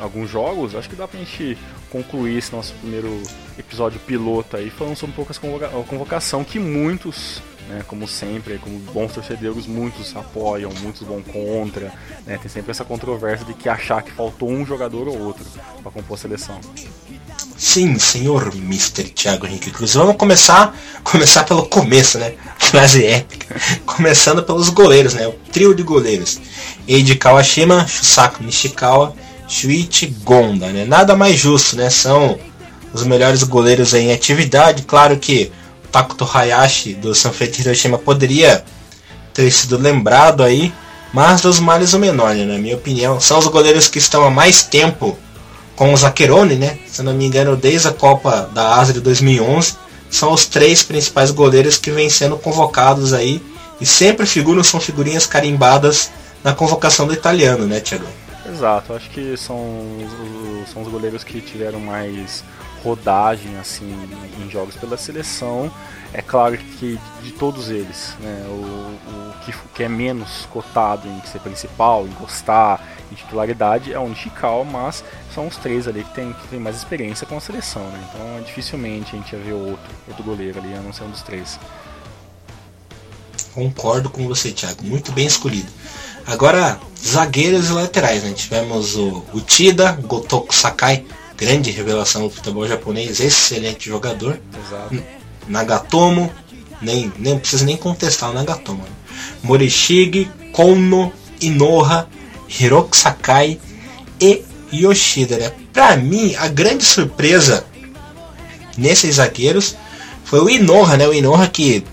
alguns jogos, acho que dá pra gente concluir esse nosso primeiro episódio piloto aí, falando sobre um pouco a convocação que muitos, né, como sempre, como bons torcedores, muitos apoiam, muitos vão contra, né, tem sempre essa controvérsia de que achar que faltou um jogador ou outro para compor a seleção. Sim, senhor Mr. Thiago Henrique Cruz. Vamos começar, começar pelo começo, né? Frase épica. Começando pelos goleiros, né? O trio de goleiros. Eiji Kawashima, Shusaku Nishikawa Shuichi Gonda, né? Nada mais justo, né? São os melhores goleiros em atividade. Claro que o Takuto Hayashi do Sanfrecce Hiroshima poderia ter sido lembrado aí, mas dos males o menor, né? na minha opinião. São os goleiros que estão há mais tempo com o Zaccheroni, né? Se não me engano, desde a Copa da Ásia de 2011, são os três principais goleiros que vêm sendo convocados aí e sempre figuram, são figurinhas carimbadas na convocação do italiano, né, Thiago? Exato, acho que são são os goleiros que tiveram mais rodagem assim em jogos pela seleção. É claro que de todos eles, né, o, o que, que, é menos cotado em ser principal, em gostar, em titularidade é o Nishikawa, mas são os três ali que tem, que tem mais experiência com a seleção, né? Então dificilmente a gente ia ver outro, outro goleiro ali, a não ser um dos três. Concordo com você, Thiago. Muito bem escolhido. Agora, zagueiros e laterais, né? Tivemos o, o Tida, Gotoku Sakai, grande revelação do futebol japonês, excelente jogador. Exato. Nagatomo, nem, nem precisa nem contestar o Nagatomo. Né? Morishige, Kono, Inoha, Hiroki Sakai e Yoshida. Né? Pra mim, a grande surpresa nesses zagueiros foi o Inoha, né? O Inoha que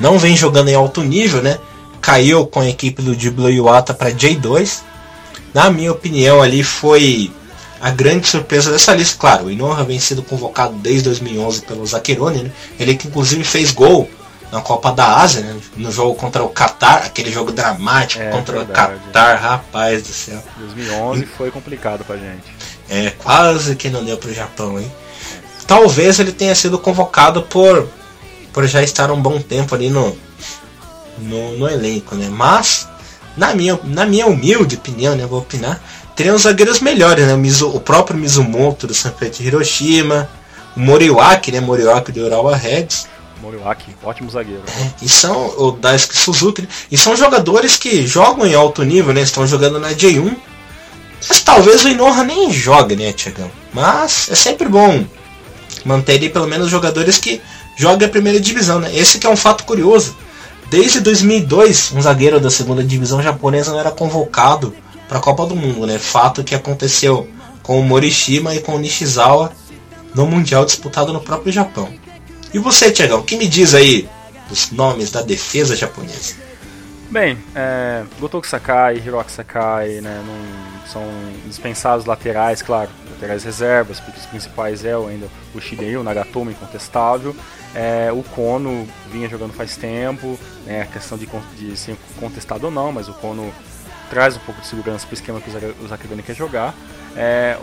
não vem jogando em alto nível, né? caiu com a equipe do Diblo Iwata para J2. Na minha opinião, ali foi a grande surpresa dessa lista. Claro, o Inoha vem sendo convocado desde 2011 pelo Zakirone, né? ele que inclusive fez gol na Copa da Ásia, né? no jogo contra o Qatar, aquele jogo dramático é, contra verdade. o Qatar, rapaz do céu. 2011 e... foi complicado pra gente. É, quase que não deu pro Japão, hein? Talvez ele tenha sido convocado por, por já estar um bom tempo ali no, no, no elenco, né? Mas, na minha, na minha humilde opinião, né? Vou opinar, teriam zagueiros melhores, né? O, Mizu, o próprio Mizumoto do Sanfrecce Hiroshima, o Moriwaki, né? Moriwaki do Urawa Reds. Moriwaki, ótimo zagueiro. Né? E são o Daisuke Suzuki, né? e são jogadores que jogam em alto nível, né? Estão jogando na J1. Mas talvez o Inoha nem jogue, né, Tiagão? Mas é sempre bom manter ali pelo menos jogadores que jogam a primeira divisão, né? Esse que é um fato curioso. Desde 2002, um zagueiro da segunda divisão japonesa não era convocado para a Copa do Mundo, né? Fato que aconteceu com o Morishima e com o Nishizawa no Mundial disputado no próprio Japão. E você, Tiagão, o que me diz aí dos nomes da defesa japonesa? Bem, é, Gotoku Sakai, Hiroki Sakai, né, não, são dispensados laterais, claro, laterais reservas, porque os principais é ainda o Shidei, o Nagatomo incontestável, é, o Kono vinha jogando faz tempo, né, a questão de, de ser contestado ou não, mas o Kono traz um pouco de segurança para o esquema que o Zakirani quer jogar. É,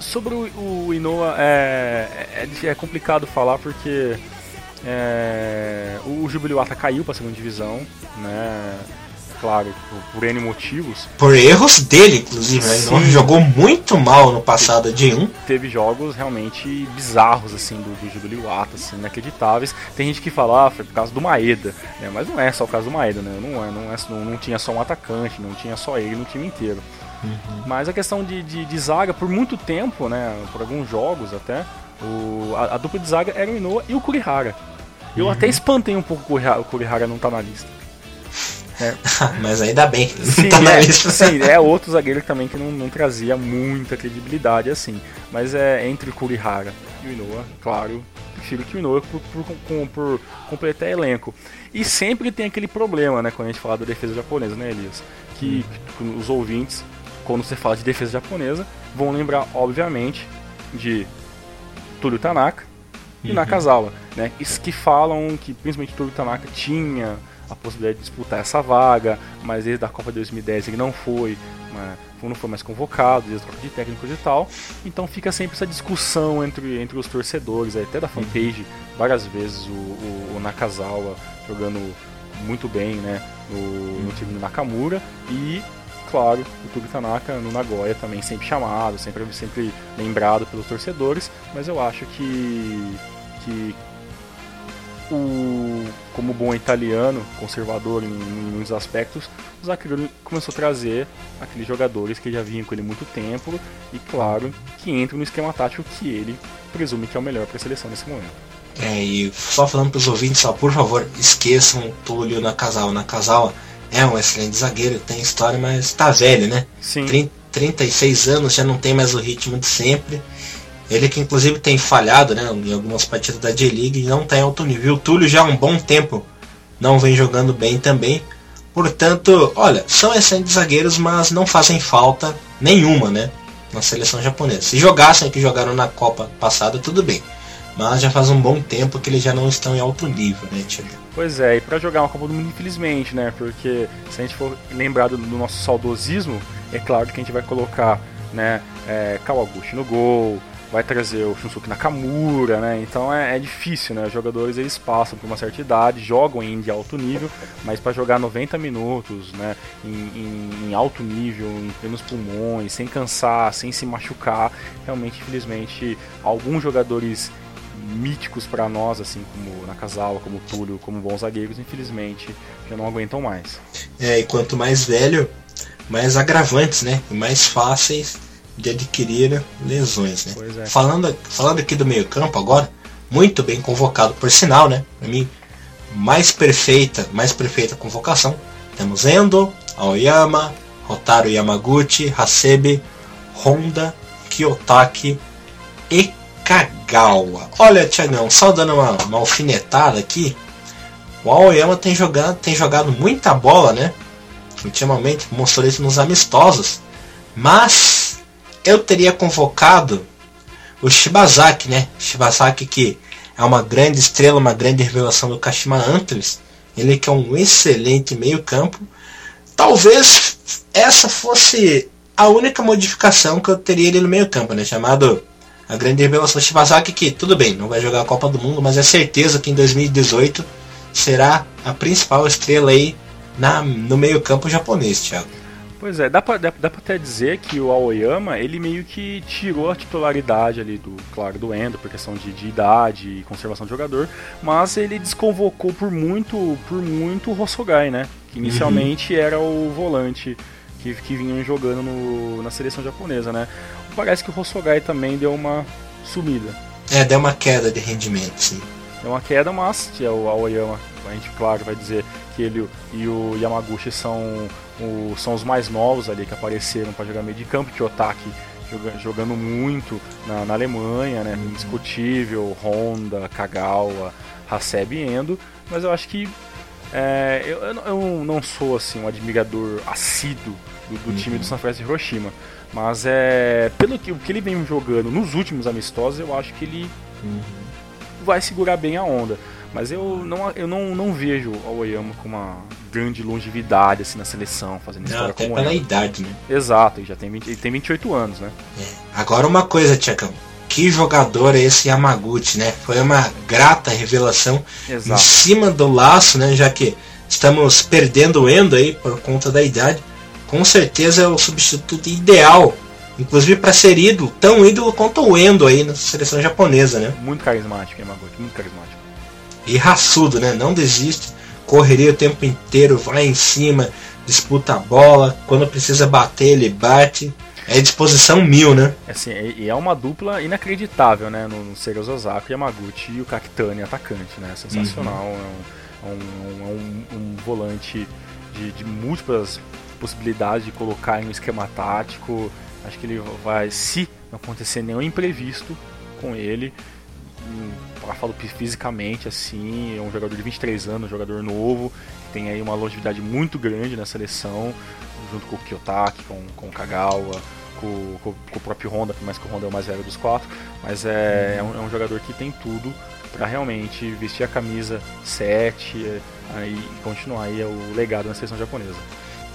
sobre o, o Inoa, é, é, é, complicado falar porque é, o Jubiluata caiu para a segunda divisão, né? Claro, por, por N motivos. Por erros dele, inclusive, né? Ele jogou muito mal no passado de 1. Teve jogos realmente bizarros, assim, do, do Jubiluata, assim, inacreditáveis. Tem gente que fala, ah, foi por causa do Maeda, né? Mas não é só por causa do Maeda, né? Não, é, não, é, não, não tinha só um atacante, não tinha só ele no time inteiro. Uhum. Mas a questão de, de, de, zaga, por muito tempo, né? Por alguns jogos até, o, a, a dupla de zaga era o Inoa e o Kurihara. Eu uhum. até espantei um pouco o Kurihara não tá na lista. É. Mas ainda bem que sim, tá na é, lista. Sim, é outro zagueiro também que não, não trazia muita credibilidade assim. Mas é entre Kurihara e o Inoa, claro, prefiro que o por, por, por, por, completar elenco. E sempre tem aquele problema, né, quando a gente fala da defesa japonesa, né, Elias? Que, hum. os ouvintes, quando você fala de defesa japonesa, vão lembrar, obviamente, de Túlio Tanaka e uhum. Nakazawa, né? Isso que falam que principalmente Túlio Tanaka tinha a possibilidade de disputar essa vaga, mas desde a Copa de 2010 ele não foi, né, não foi mais convocado, desde a troca de técnicos e tal. Então fica sempre essa discussão entre, entre os torcedores, até da fanpage, várias vezes o, o, o Nakazawa jogando muito bem né, no, no time do Nakamura e claro, o Tubi Tanaka no Nagoya também sempre chamado, sempre, sempre lembrado pelos torcedores, mas eu acho que, que o, como bom italiano, conservador em, em muitos aspectos, o Zaccheroni começou a trazer aqueles jogadores que já vinham com ele há muito tempo e, claro, que entram no esquema tático que ele presume que é o melhor para a seleção nesse momento. É, e só falando para os ouvintes, só, por favor, esqueçam Túlio Nakazawa. Nakazawa é um excelente zagueiro, tem história, mas está velho, né? Sim. 30, 36 anos, já não tem mais o ritmo de sempre. Ele que inclusive tem falhado né, em algumas partidas da J-League e não está em alto nível. O Túlio já há um bom tempo não vem jogando bem também. Portanto, olha, são excelentes zagueiros, mas não fazem falta nenhuma, né? Na seleção japonesa. Se jogassem que jogaram na Copa passada, tudo bem. Mas já faz um bom tempo que eles já não estão em alto nível, né, Tio? Pois é, e para jogar uma Copa do Mundo, infelizmente, né? Porque se a gente for lembrado do nosso saudosismo, é claro que a gente vai colocar, né, é, Kawaguchi no gol, vai trazer o Shunsuke Nakamura, né? Então é, é, difícil, né? Os jogadores eles passam por uma certa idade, jogam em alto nível, mas para jogar 90 minutos, né? Em, em, em, alto nível, em plenos pulmões, sem cansar, sem se machucar, realmente, infelizmente, alguns jogadores míticos para nós, assim como Nakazawa, como Túlio, como bons zagueiros, infelizmente já não aguentam mais. É, e quanto mais velho, mais agravantes, né? E mais fáceis de adquirir lesões. Né? É. Falando, falando aqui do meio campo agora, muito bem convocado por sinal, né? Para mim, mais perfeita, mais perfeita convocação. Temos Endo, Aoyama, Rotaro Yamaguchi, Hasebe, Honda, Kiyotaki e Kagawa. Olha, Tiagão, só dando uma, uma alfinetada aqui. O Aoyama tem jogado, tem jogado muita bola, né? Ultimamente mostrou isso nos amistosos. Mas eu teria convocado o Shibazaki, né? Shibazaki que é uma grande estrela, uma grande revelação do Kashima Antlers. Ele que é um excelente meio-campo. Talvez essa fosse a única modificação que eu teria ele no meio-campo, né? Chamado a grande revelação Shibazaki que tudo bem, não vai jogar a Copa do Mundo, mas é certeza que em 2018 será a principal estrela aí na, no meio-campo japonês, Thiago. Pois é, dá pra, dá, dá pra até dizer que o Aoyama, ele meio que tirou a titularidade ali do, claro, do Endo, por questão de, de idade e conservação do jogador, mas ele desconvocou por muito, por muito o Hosogai, né? Que uhum. inicialmente uhum. era o volante que, que vinha jogando no, na seleção japonesa, né? Parece que o Hosogai também deu uma sumida. É, deu uma queda de rendimento, sim. Deu uma queda, mas que é o Aoyama, a gente, claro, vai dizer que ele e o Yamaguchi são, o, são os mais novos ali que apareceram para jogar meio de campo, que Otaki joga, jogando muito na, na Alemanha, né, indiscutível, Honda, Kagawa, Hasebe e Endo, mas eu acho que é, eu, eu, não sou assim um admirador assíduo do, do uhum. time do Sanfrecce Hiroshima, mas é pelo que, o que ele vem jogando nos últimos amistosos, eu acho que ele uhum. vai segurar bem a onda. Mas eu não, eu não, não vejo o Oyama com uma grande longevidade assim na seleção, fazendo história não, até como pela idade, né? Exato, ele já tem, 20, ele tem 28 anos, né? É. Agora uma coisa, Tchacão. Que jogador é esse Yamaguchi, né? Foi uma grata revelação Exato. em cima do laço, né? Já que estamos perdendo o Endo aí por conta da idade. Com certeza é o substituto ideal Inclusive para ser ídolo, tão ídolo quanto o Endo aí na seleção japonesa, né? Muito carismático, Yamaguchi, muito carismático. E raçudo, né? Não desiste, correria o tempo inteiro, vai em cima, disputa a bola, quando precisa bater, ele bate. É disposição mil, né? Assim, e é uma dupla inacreditável, né? No, no Segas Osaka, Yamaguchi e o Kakitani atacante, né? Sensacional. Uhum. É, um, é um, um, um, volante de, de múltiplas possibilidades de colocar em um esquema tático. Acho que ele vai, se não acontecer nenhum imprevisto com ele, falar fisicamente assim, é um jogador de 23 anos, um jogador novo, tem aí uma longevidade muito grande na seleção, junto com o Kiyotaki, com, com o Kagawa, com, com, com, o próprio Honda, por mais que o Honda é o mais velho dos quatro, mas é, é, um, é um jogador que tem tudo para realmente vestir a camisa 7 e, aí, continuar aí o legado na seleção japonesa.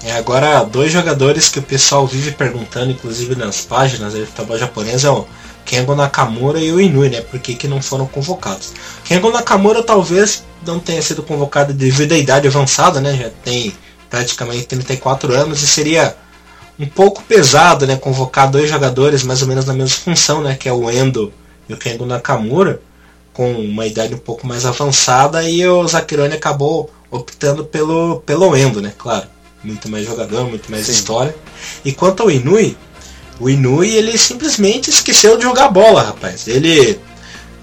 É, agora, dois jogadores que o pessoal vive perguntando, inclusive nas páginas do futebol japonês, é o Kengo Nakamura e o Inui, né? Por que, que não foram convocados? Kengo Nakamura talvez não tenha sido convocado devido à idade avançada, né? Já tem praticamente 34 anos e seria um pouco pesado, né? Convocar dois jogadores mais ou menos na mesma função, né? Que é o Endo e o Kengo Nakamura, com uma idade um pouco mais avançada, e o Zakironi acabou optando pelo, pelo Endo, né? Claro muito mais jogador, muito mais Sim. história. E quanto ao Inui, o Inui ele simplesmente esqueceu de jogar bola, rapaz. Ele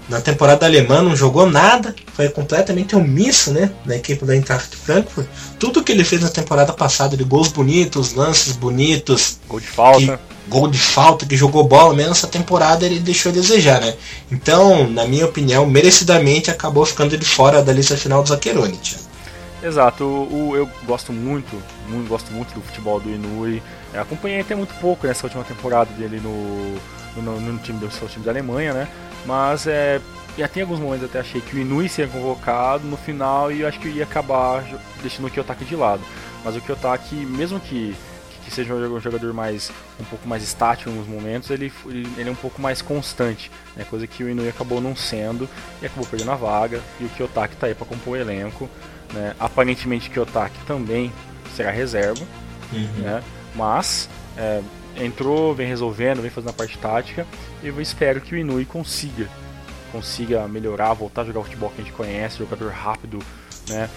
na temporada alemã não jogou nada, foi completamente omisso, né, na equipe da Eintracht Frankfurt. Tudo que ele fez na temporada passada, de gols bonitos, lances bonitos, gol de falta, que, gol de falta, que jogou bola, mesmo essa temporada ele deixou a desejar, né? Então, na minha opinião, merecidamente acabou ficando de fora da lista final do Zaccheroni, Exato, o, o, eu gosto muito, muito, gosto muito do futebol do Inui. É, acompanhei até muito pouco nessa última temporada dele no, no, no time do seu time da Alemanha, né? Mas é, já tem alguns momentos até achei que o Inui seria convocado no final e eu acho que ia acabar deixando o Kiyotaki de lado. Mas o Kiyotaki, mesmo que, que seja um jogador mais um pouco mais estático em alguns momentos, ele, ele é um pouco mais constante, né? coisa que o Inui acabou não sendo e acabou perdendo a vaga. E o Kiyotaki está aí para compor o elenco. Né? Aparentemente Kiyotaki também será reserva, uhum. né? mas é, entrou, vem resolvendo, vem fazendo a parte tática e eu espero que o Inui consiga consiga melhorar, voltar a jogar o futebol que a gente conhece, jogador rápido, né?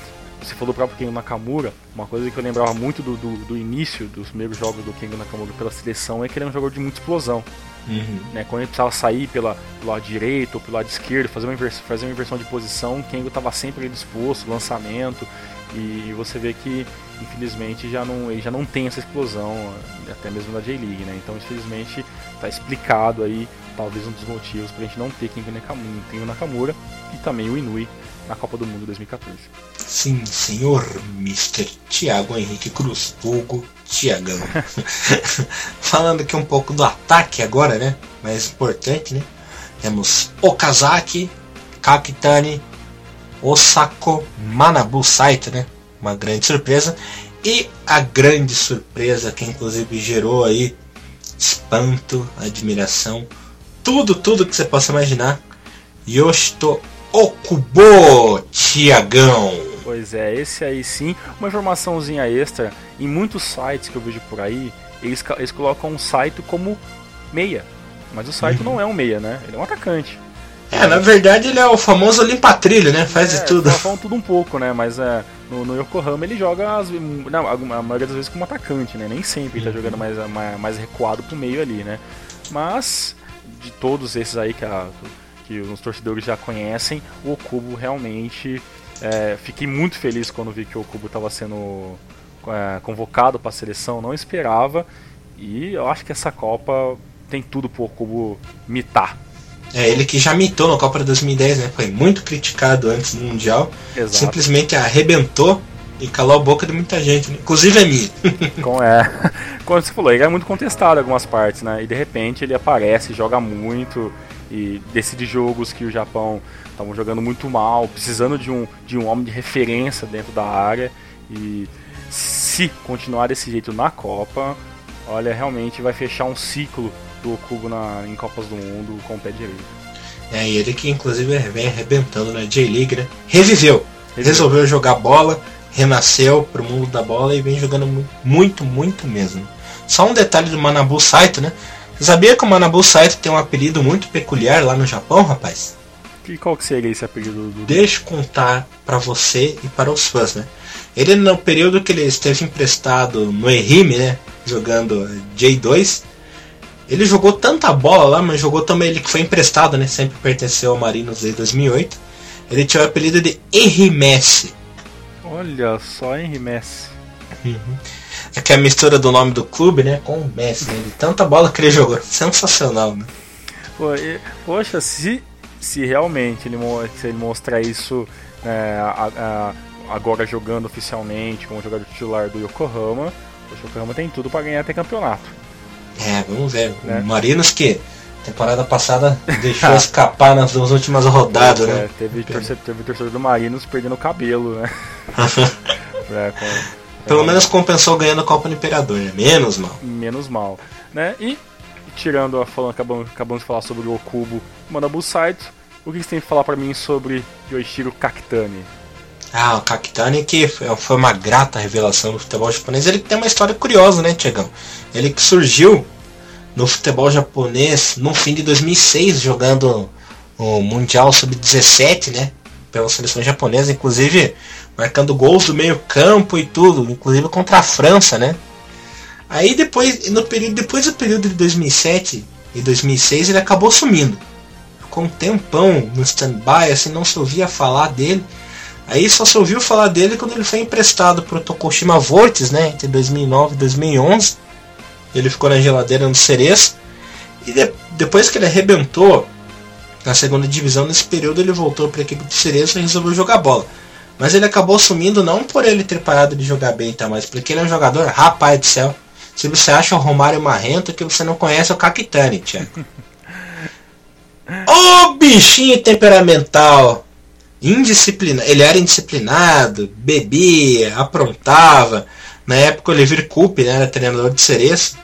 Você falou próprio Kengo Nakamura, uma coisa que eu lembrava muito do, do, do início dos primeiros jogos do Kengo Nakamura pela seleção é que ele é um jogador de muita explosão. Uhum. Né, quando ele precisava sair pela, pelo lado direito ou pelo lado esquerdo, fazer uma, inversão, fazer uma inversão de posição, o Kengo estava sempre disposto, lançamento, e você vê que infelizmente já não, ele já não tem essa explosão, até mesmo na J-League, né? Então infelizmente está explicado aí talvez um dos motivos para a gente não ter Kengo Nakamura, Nakamura e também o Inui na Copa do Mundo 2014. Sim, senhor Mr. Thiago Henrique Cruz, Hugo Tiagão. Falando aqui um pouco do ataque agora, né? Mais importante, né? Temos Okazaki, Kakitani, Osako, Manabu Saito, né? Uma grande surpresa. E a grande surpresa que inclusive gerou aí espanto, admiração, tudo, tudo que você possa imaginar. Yoshito Okubo, Tiagão. Pois é, esse aí sim. Uma informaçãozinha extra, em muitos sites que eu vejo por aí, eles, eles colocam um site como meia. Mas o site uhum. não é um meia, né? Ele é um atacante. É, na verdade ele é o famoso limpa-trilho, né? Faz é, de tudo. Falam tudo um pouco, né? Mas é, no, no Yokohama ele joga as, não, a maioria das vezes como atacante, né? Nem sempre ele tá uhum. jogando mais, mais, mais recuado pro meio ali, né? Mas de todos esses aí que, a, que os torcedores já conhecem, o Okubo realmente. É, fiquei muito feliz quando vi que o Okubo estava sendo é, convocado para a seleção, não esperava. E eu acho que essa Copa tem tudo pro Okubo mitar. É, ele que já mitou na Copa de 2010, né? Foi muito criticado antes do Mundial. Exato. Simplesmente arrebentou e calou a boca de muita gente, né? inclusive a mim. Com, é, como você falou, ele é muito contestado em algumas partes, né? E de repente ele aparece, joga muito e decidir jogos que o Japão estavam jogando muito mal, precisando de um, de um homem de referência dentro da área. E se continuar desse jeito na Copa, olha, realmente vai fechar um ciclo do Okubo na, em Copas do Mundo com o pé direito. É, e ele que inclusive vem arrebentando na J-League, né? Reviveu, Reviveu, resolveu jogar bola, renasceu pro mundo da bola e vem jogando muito, muito mesmo. Só um detalhe do Manabu Saito, né? Sabia que o Manabu Saito tem um apelido muito peculiar lá no Japão, rapaz? E qual que seria esse apelido? Do... Deixa eu contar para você e para os fãs, né? Ele no período que ele esteve emprestado no Ehime, né? Jogando J2, ele jogou tanta bola lá, mas jogou também ele que foi emprestado, né? Sempre pertenceu ao Marinos desde 2008. Ele tinha o apelido de Henry Messi. Olha só, Henry Messi. Uhum. É que é a mistura do nome do clube, né? Com o Messi, né? De tanta bola que ele jogou. Sensacional, né? Pô, e, poxa, se, se realmente ele, se ele mostrar isso é, a, a, agora jogando oficialmente como jogador titular do Yokohama, o Yokohama tem tudo para ganhar até campeonato. É, vamos ver. Né? O Marinos que temporada passada deixou escapar nas duas últimas rodadas, é, né? Teve, torcedor, teve torcedor do Marinos perdendo o cabelo, né? é, com, Pelo é, menos compensou ganhando a Copa do Imperador, né? Menos mal. Menos mal. Né? E, tirando, falando, acabamos, acabamos de falar sobre o Okubo Manabu Saito, o que você tem que falar para mim sobre Yoshiro Kakitani? Ah, o Kakitani que foi uma grata revelação do futebol japonês. Ele tem uma história curiosa, né, Tiagão? Ele que surgiu no futebol japonês no fim de 2006, jogando o Mundial Sub-17, né? Pela seleção japonesa, inclusive marcando gols do meio campo e tudo, inclusive contra a França, né? Aí depois, no período, depois do período de 2007 e 2006, ele acabou sumindo. Ficou um tempão no stand-by, assim, não se ouvia falar dele. Aí só se ouviu falar dele quando ele foi emprestado para o Tokushima Vortis, né, entre 2009 e 2011. Ele ficou na geladeira no Cereço. E de, depois que ele arrebentou na segunda divisão, nesse período ele voltou para a equipe de Cereço e resolveu jogar bola. Mas ele acabou sumindo não por ele ter parado de jogar bem, tá? mas porque ele é um jogador, rapaz do céu. Se você acha o Romário marrento, que você não conhece o Kakitani, Tiago. Ô bichinho temperamental! indisciplinado. Ele era indisciplinado, bebia, aprontava. Na época o Olivier Coupe, né, era treinador de Cereço,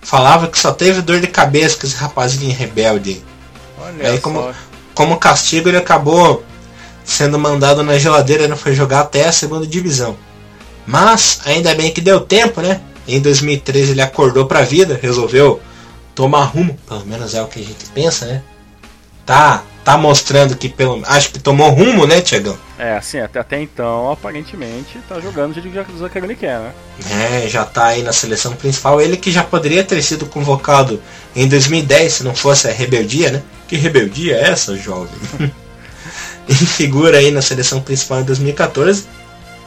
falava que só teve dor de cabeça com esse rapazinho rebelde. Olha Aí como, como castigo ele acabou sendo mandado na geladeira não foi jogar até a segunda divisão. Mas ainda bem que deu tempo, né? Em 2013 ele acordou para a vida, resolveu tomar rumo, pelo menos é o que a gente pensa, né? Tá tá mostrando que pelo acho que tomou rumo, né, Tiagão? É, assim, até, até então, aparentemente, tá jogando do jeito que ele quer, né? É, já tá aí na seleção principal. Ele que já poderia ter sido convocado em 2010 se não fosse a rebeldia, né? Que rebeldia é essa, jovem? e figura aí na seleção principal em 2014.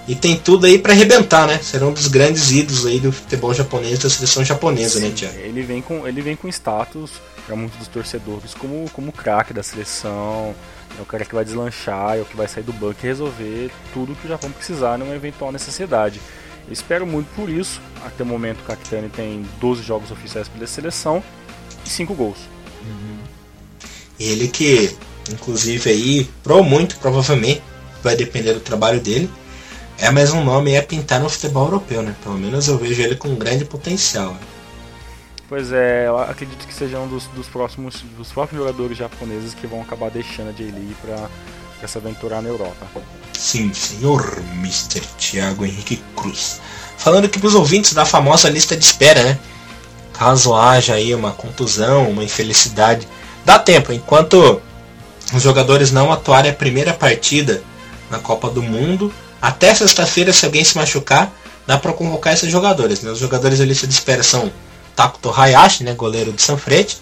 E tem tudo aí para arrebentar, né? Será um dos grandes ídolos aí do futebol japonês, da seleção japonesa, né, Sim, né, Tiago? Ele vem com ele vem com status para muitos dos torcedores como, como craque da seleção, é o cara que vai deslanchar, é o que vai sair do banco e resolver tudo que o Japão precisar numa eventual necessidade. Eu espero muito por isso. Até o momento o Kakitani tem 12 jogos oficiais pela seleção e 5 gols. Uhum. Ele que, inclusive aí, pro muito provavelmente, vai depender do trabalho dele, é mais um nome é pintar no futebol europeu, né? Pelo menos eu vejo ele com um grande potencial. Né? Pois é, eu acredito que seja um dos, dos próximos dos próximos jogadores japoneses que vão acabar deixando a J-League para se aventurar na Europa. Sim, senhor Mr. Thiago Henrique Cruz. Falando aqui para os ouvintes da famosa lista de espera, né? Caso haja aí uma contusão, uma infelicidade, dá tempo. Enquanto os jogadores não atuarem a primeira partida na Copa do Mundo, até sexta-feira, se alguém se machucar, dá para convocar esses jogadores. Né? Os jogadores da lista de espera são Takuto Hayashi, né, goleiro de Sanfrecce.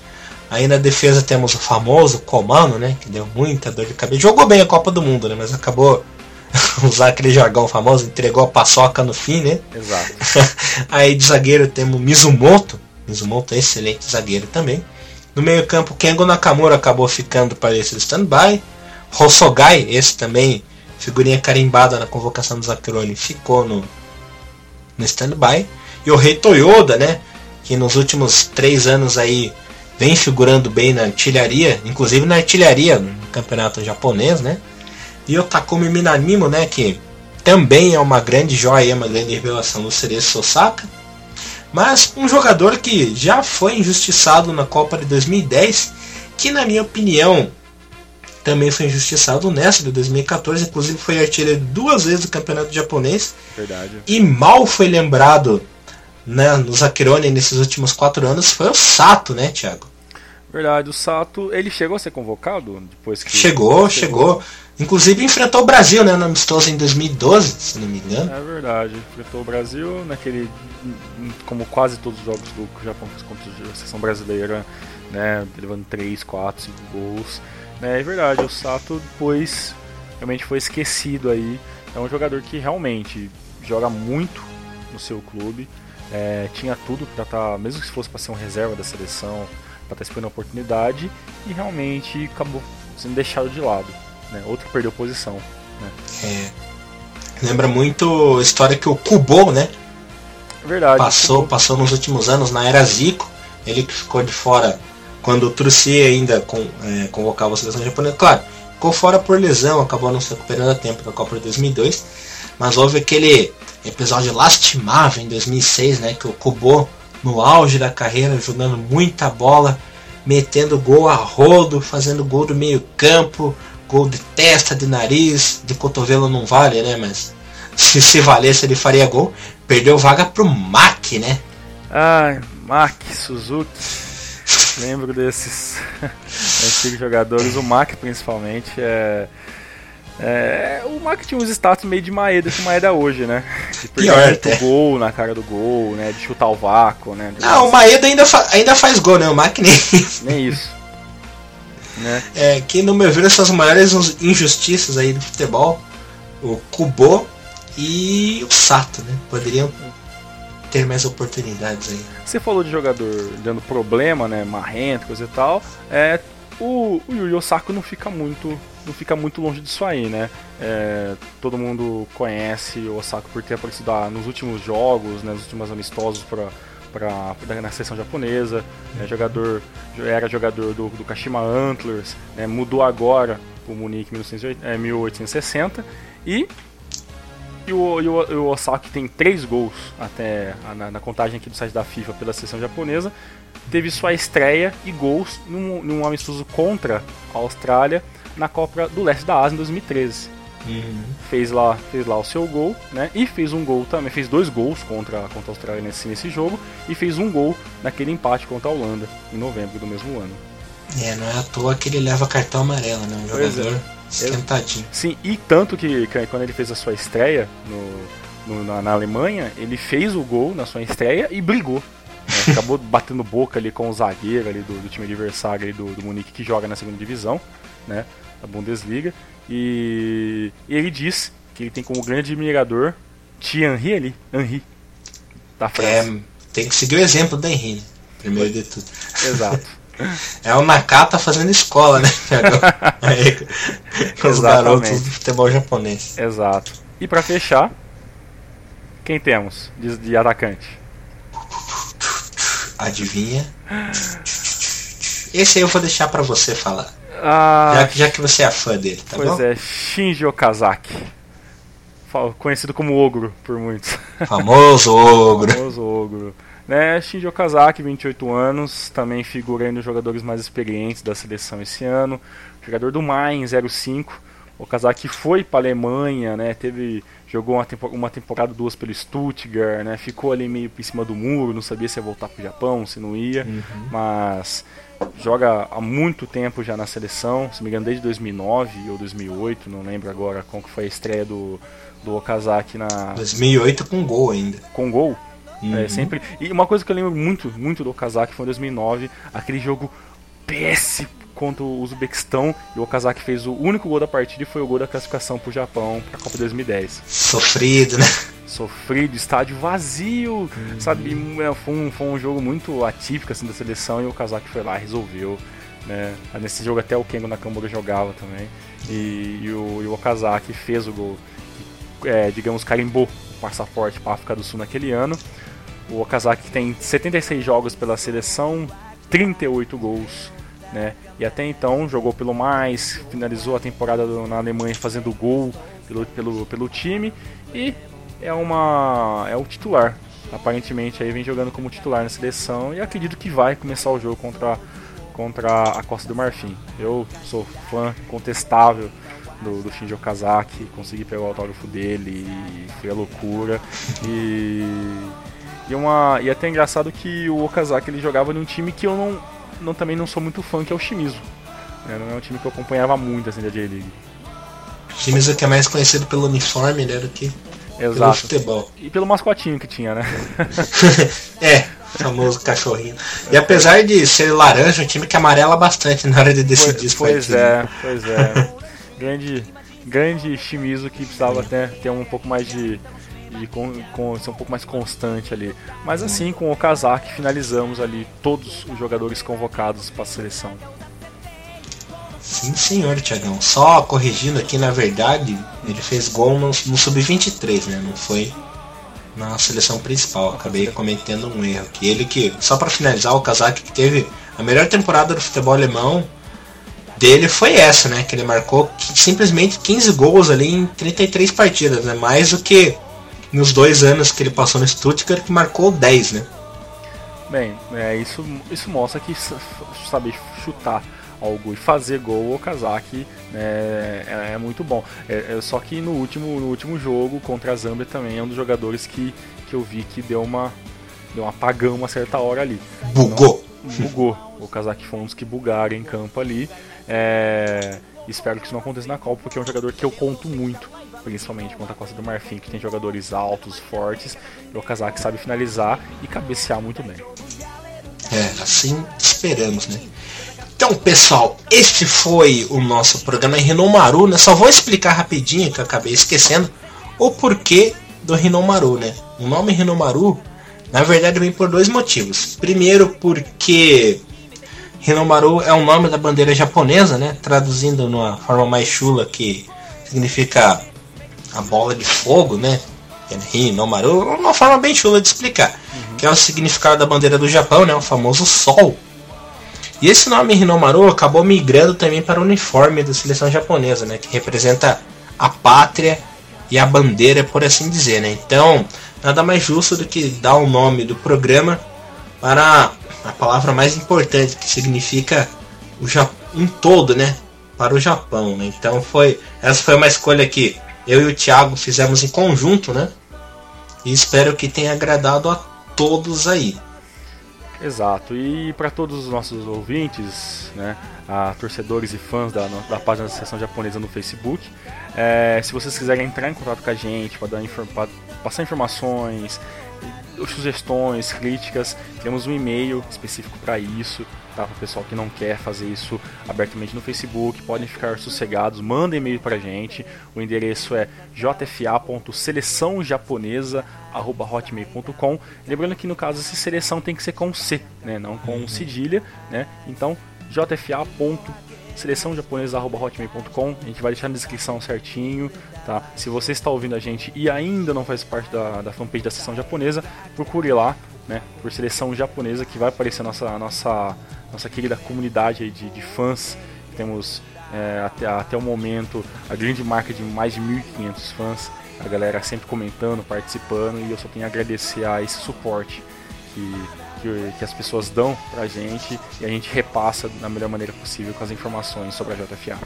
Aí na defesa temos o famoso Komano, né, que deu muita dor de cabeça. Jogou bem a Copa do Mundo, né, mas acabou usar aquele jargão famoso, entregou a paçoca no fim, né? Exato. Aí de zagueiro temos Mizumoto. Mizumoto é excelente zagueiro também. No meio-campo, Kengo Nakamura acabou ficando para esse stand-by. Hosogai, esse também, figurinha carimbada na convocação do Zakroni, ficou no, no stand-by. E o Rei Toyoda, né? que nos últimos três anos aí vem figurando bem na artilharia, inclusive na artilharia no campeonato japonês, né? E o Takumi Minamimo, né, que também é uma grande joia, uma grande revelação do Cereço Osaka. Mas um jogador que já foi injustiçado na Copa de 2010, que na minha opinião também foi injustiçado nessa de 2014, inclusive foi artilheiro duas vezes do campeonato japonês. Verdade. E mal foi lembrado né, nos Akirone nesses últimos quatro anos foi o Sato, né, Thiago? Verdade, o Sato, ele chegou a ser convocado depois que. Chegou, chegou. chegou. Inclusive enfrentou o Brasil, né, no amistoso em 2012, se não me engano. É verdade, enfrentou o Brasil naquele. Como quase todos os jogos do Japão contra a seleção brasileira, né, levando 3, 4, 5 gols. É, é verdade, o Sato depois realmente foi esquecido aí. É um jogador que realmente joga muito no seu clube. É, tinha tudo para estar, tá, mesmo que fosse para ser um reserva da seleção, para estar tá esperando a oportunidade, e realmente acabou sendo deixado de lado. Né? Outro que perdeu posição. Né? É. Lembra muito a história que o Kubo, né? Verdade. Passou, passou nos últimos anos na era Zico. Ele que ficou de fora quando o Truci ainda com, é, convocava a seleção japonesa. Claro, ficou fora por lesão, acabou não se recuperando a tempo da Copa de 2002. Mas houve aquele episódio lastimável em 2006, né, que o Kubo no auge da carreira, jogando muita bola, metendo gol a rodo, fazendo gol do meio campo, gol de testa, de nariz, de cotovelo não vale, né, mas se, se valesse ele faria gol. Perdeu vaga pro Mack, né? Ai, Mack, Suzuki. Lembro desses antigos jogadores, o Mack principalmente. É, é, o Mack tinha uns status meio de Maeda que Maeda hoje, né? De perder Pior, até. gol na cara do gol, né? De chutar o vácuo, né? Não, o Maeda ainda, fa ainda faz gol, né? O Mack nem isso. Nem isso. Né? É, que no meu ver são as maiores injustiças aí do futebol. O Kubo e o Sato, né? Poderiam ter mais oportunidades aí. Você falou de jogador dando problema, né? Marrento, coisa e tal. É, o, o Yu Osako não fica muito não fica muito longe disso aí, né? É, todo mundo conhece o Osako por ter aparecido ah, nos últimos jogos, né, nos últimos amistosos para pra, na seleção japonesa, né, jogador, era jogador do, do Kashima Antlers, né, mudou agora para o Munique em 1860 e e o, e o, o Osaki tem três gols até na, na, contagem aqui do site da FIFA pela seleção japonesa. Teve sua estreia e gols num, num amistoso contra a Austrália na Copa do Leste da Ásia em 2013. Uhum. Fez lá, fez lá o seu gol, né? E fez um gol também, fez dois gols contra, contra a Austrália nesse, nesse jogo e fez um gol naquele empate contra a Holanda em novembro do mesmo ano. É, não é à toa que ele leva cartão amarelo, né? Um pois jogador. É. Esquentadinho. Sim, e tanto que, que, quando ele fez a sua estreia no, no na, na, Alemanha, ele fez o gol na sua estreia e brigou. Né? Acabou batendo boca ali com o zagueiro ali do, do time adversário ali do, do Munique que joga na segunda divisão, né? Da Bundesliga. E, ele diz que ele tem como grande admirador Thierry ali, Henry, da França. É, tem que seguir o exemplo da Henry, né? primeiro de tudo. Exato. É o Nakata fazendo escola, né? com os garotos do futebol japonês. Exato. E para fechar, quem temos de, de atacante? Adivinha? Esse aí eu vou deixar para você falar. Ah, já, já, que você é fã dele, tá pois bom? é, Shinji Okazaki. Conhecido como Ogro por muitos. Famoso Ogro. Famoso Ogro. Né, Shinji Okazaki, 28 anos, também figura nos jogadores mais experientes da seleção esse ano. Jogador do Main 05. Okazaki foi para a Alemanha, né, teve jogou uma, tempo, uma temporada duas pelo Stuttgart, né, ficou ali meio por cima do muro, não sabia se ia voltar para o Japão, se não ia, uhum. mas joga há muito tempo já na seleção, se me engano desde 2009 ou 2008, não lembro agora como que foi a estreia do, do Okazaki na 2008 com gol ainda. Com gol? É, uhum. É, sempre. E uma coisa que eu lembro muito, muito do Okazaki foi em 2009, aquele jogo péssimo contra o Uzbequistão e o Okazaki fez o único gol da partida e foi o gol da classificação pro Japão pra Copa 2010. Sofrido, né? Sofrido, estádio vazio, uhum. sabe? É, foi um, foi um jogo muito atípico assim da seleção e o Okazaki foi lá e resolveu. Né? Nesse jogo até o Kengo Nakamura jogava também. E, e, o, e o Okazaki fez o gol. É, digamos, carimbou o passaporte para África do Sul naquele ano. O Okazaki tem 76 jogos pela seleção, 38 gols. Né? E até então jogou pelo mais, finalizou a temporada na Alemanha fazendo gol pelo, pelo, pelo time e é uma é o titular. Aparentemente aí vem jogando como titular na seleção e acredito que vai começar o jogo contra, contra a Costa do Marfim. Eu sou fã contestável do, do Shinji Okazaki, consegui pegar o autógrafo dele e foi a loucura. E, e, uma, e é até engraçado que o Okazaki ele jogava num time que eu não, não também não sou muito fã, que é o Shimizu. É, não é um time que eu acompanhava muito assim da J-League. Shimizu que é mais conhecido pelo uniforme né, do que Exato. pelo futebol. E pelo mascotinho que tinha, né? é, famoso cachorrinho. E apesar de ser laranja, o time que amarela bastante na hora de decidir pois, pois é, pois é grande, grande Shimizu que precisava até ter um pouco mais de, de com, com, ser um pouco mais constante ali. Mas assim, com o Kazak finalizamos ali todos os jogadores convocados para a seleção. Sim, senhor, Tiagão. Só corrigindo aqui, na verdade, ele fez gol no, no Sub-23, né? Não foi na seleção principal. Acabei cometendo um erro. Que ele que, só para finalizar, o Kazak que teve a melhor temporada do futebol alemão dele foi essa, né? Que ele marcou simplesmente 15 gols ali em 33 partidas, né? Mais do que nos dois anos que ele passou no Stuttgart, que marcou 10, né? Bem, é, isso, isso mostra que saber chutar algo e fazer gol, o Kazaki né, é, é, muito bom. É, é, só que no último, no último jogo contra a Zâmbia também é um dos jogadores que, que eu vi que deu uma deu um apagão uma certa hora ali. Bugou. Então, bugou. O Kazaki foi um dos que bugaram em campo ali. É, espero que isso não aconteça na Copa, porque é um jogador que eu conto muito, principalmente contra a Costa do Marfim, que tem jogadores altos, fortes, e o Kazak sabe finalizar e cabecear muito bem. É, assim esperamos, né? Então, pessoal, este foi o nosso programa Rinomaru, né? Só vou explicar rapidinho, que eu acabei esquecendo, o porquê do Rinomaru, né? O nome Rinomaru, na verdade, vem por dois motivos. Primeiro, porque Hinomaru é o nome da bandeira japonesa, né? Traduzindo numa forma mais chula que significa a bola de fogo, né? Hinomaru, uma forma bem chula de explicar, uhum. que é o significado da bandeira do Japão, né? O famoso sol. E esse nome Hinomaru acabou migrando também para o uniforme da seleção japonesa, né? Que representa a pátria e a bandeira, por assim dizer, né? Então, nada mais justo do que dar o nome do programa para a palavra mais importante, que significa o Japão, um todo, né? Para o Japão, né? Então foi. Essa foi uma escolha que eu e o Thiago fizemos em conjunto, né? E espero que tenha agradado a todos aí. Exato, e para todos os nossos ouvintes, né, a torcedores e fãs da, da página da Seção Japonesa no Facebook, é, se vocês quiserem entrar em contato com a gente para passar informações, sugestões, críticas, temos um e-mail específico para isso, tá? Para o pessoal que não quer fazer isso abertamente no Facebook, podem ficar sossegados, mandem e-mail para a gente. O endereço é jfa.seleçãojaponesa@hotmail.com. Lembrando que no caso essa seleção tem que ser com C, né? Não com uhum. cedilha, né? Então jfa seleçãojaponesa.hotmail.com. A gente vai deixar na descrição certinho, tá? Se você está ouvindo a gente e ainda não faz parte da, da fanpage da seleção japonesa, procure lá, né? Por seleção japonesa que vai aparecer a nossa, nossa, nossa querida comunidade de, de fãs. Temos é, até, até o momento a grande marca de mais de 1.500 fãs. A galera sempre comentando, participando e eu só tenho a agradecer a esse suporte que que, que as pessoas dão pra gente e a gente repassa da melhor maneira possível com as informações sobre a JFA.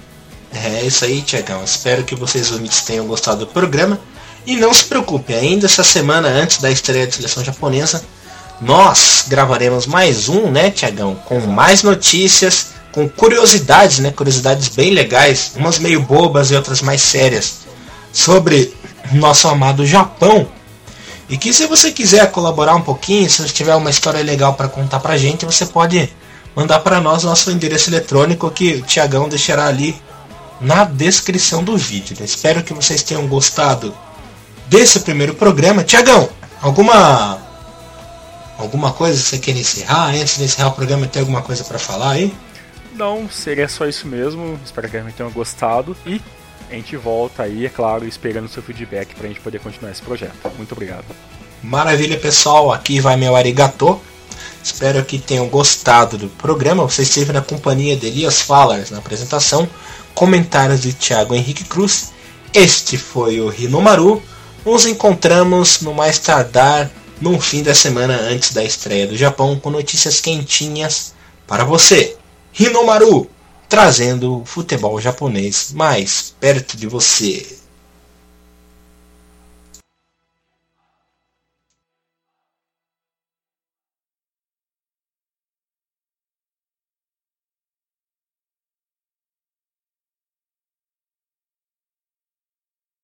É isso aí, Tiagão. Espero que vocês tenham gostado do programa. E não se preocupe, ainda essa semana antes da estreia da seleção japonesa, nós gravaremos mais um, né, Tiagão? Com mais notícias, com curiosidades, né? Curiosidades bem legais, umas meio bobas e outras mais sérias, sobre nosso amado Japão e que se você quiser colaborar um pouquinho, se tiver uma história legal para contar pra gente, você pode mandar para nós nosso endereço eletrônico que o Tiagão deixará ali na descrição do vídeo. Né? Espero que vocês tenham gostado desse primeiro programa. Tiagão, alguma alguma coisa que você quer encerrar? Antes de encerrar o programa, tem alguma coisa para falar aí? Não, seria só isso mesmo. Espero que tenham gostado e a gente volta aí, é claro, esperando o seu feedback para a gente poder continuar esse projeto. Muito obrigado. Maravilha, pessoal. Aqui vai meu arigato. Espero que tenham gostado do programa. Você esteve na companhia de Elias Fallers na apresentação, comentários de Thiago Henrique Cruz. Este foi o Rinomaru. Nos encontramos no mais tardar no fim da semana antes da estreia do Japão com notícias quentinhas para você. Rinomaru, trazendo o futebol japonês mais perto de você.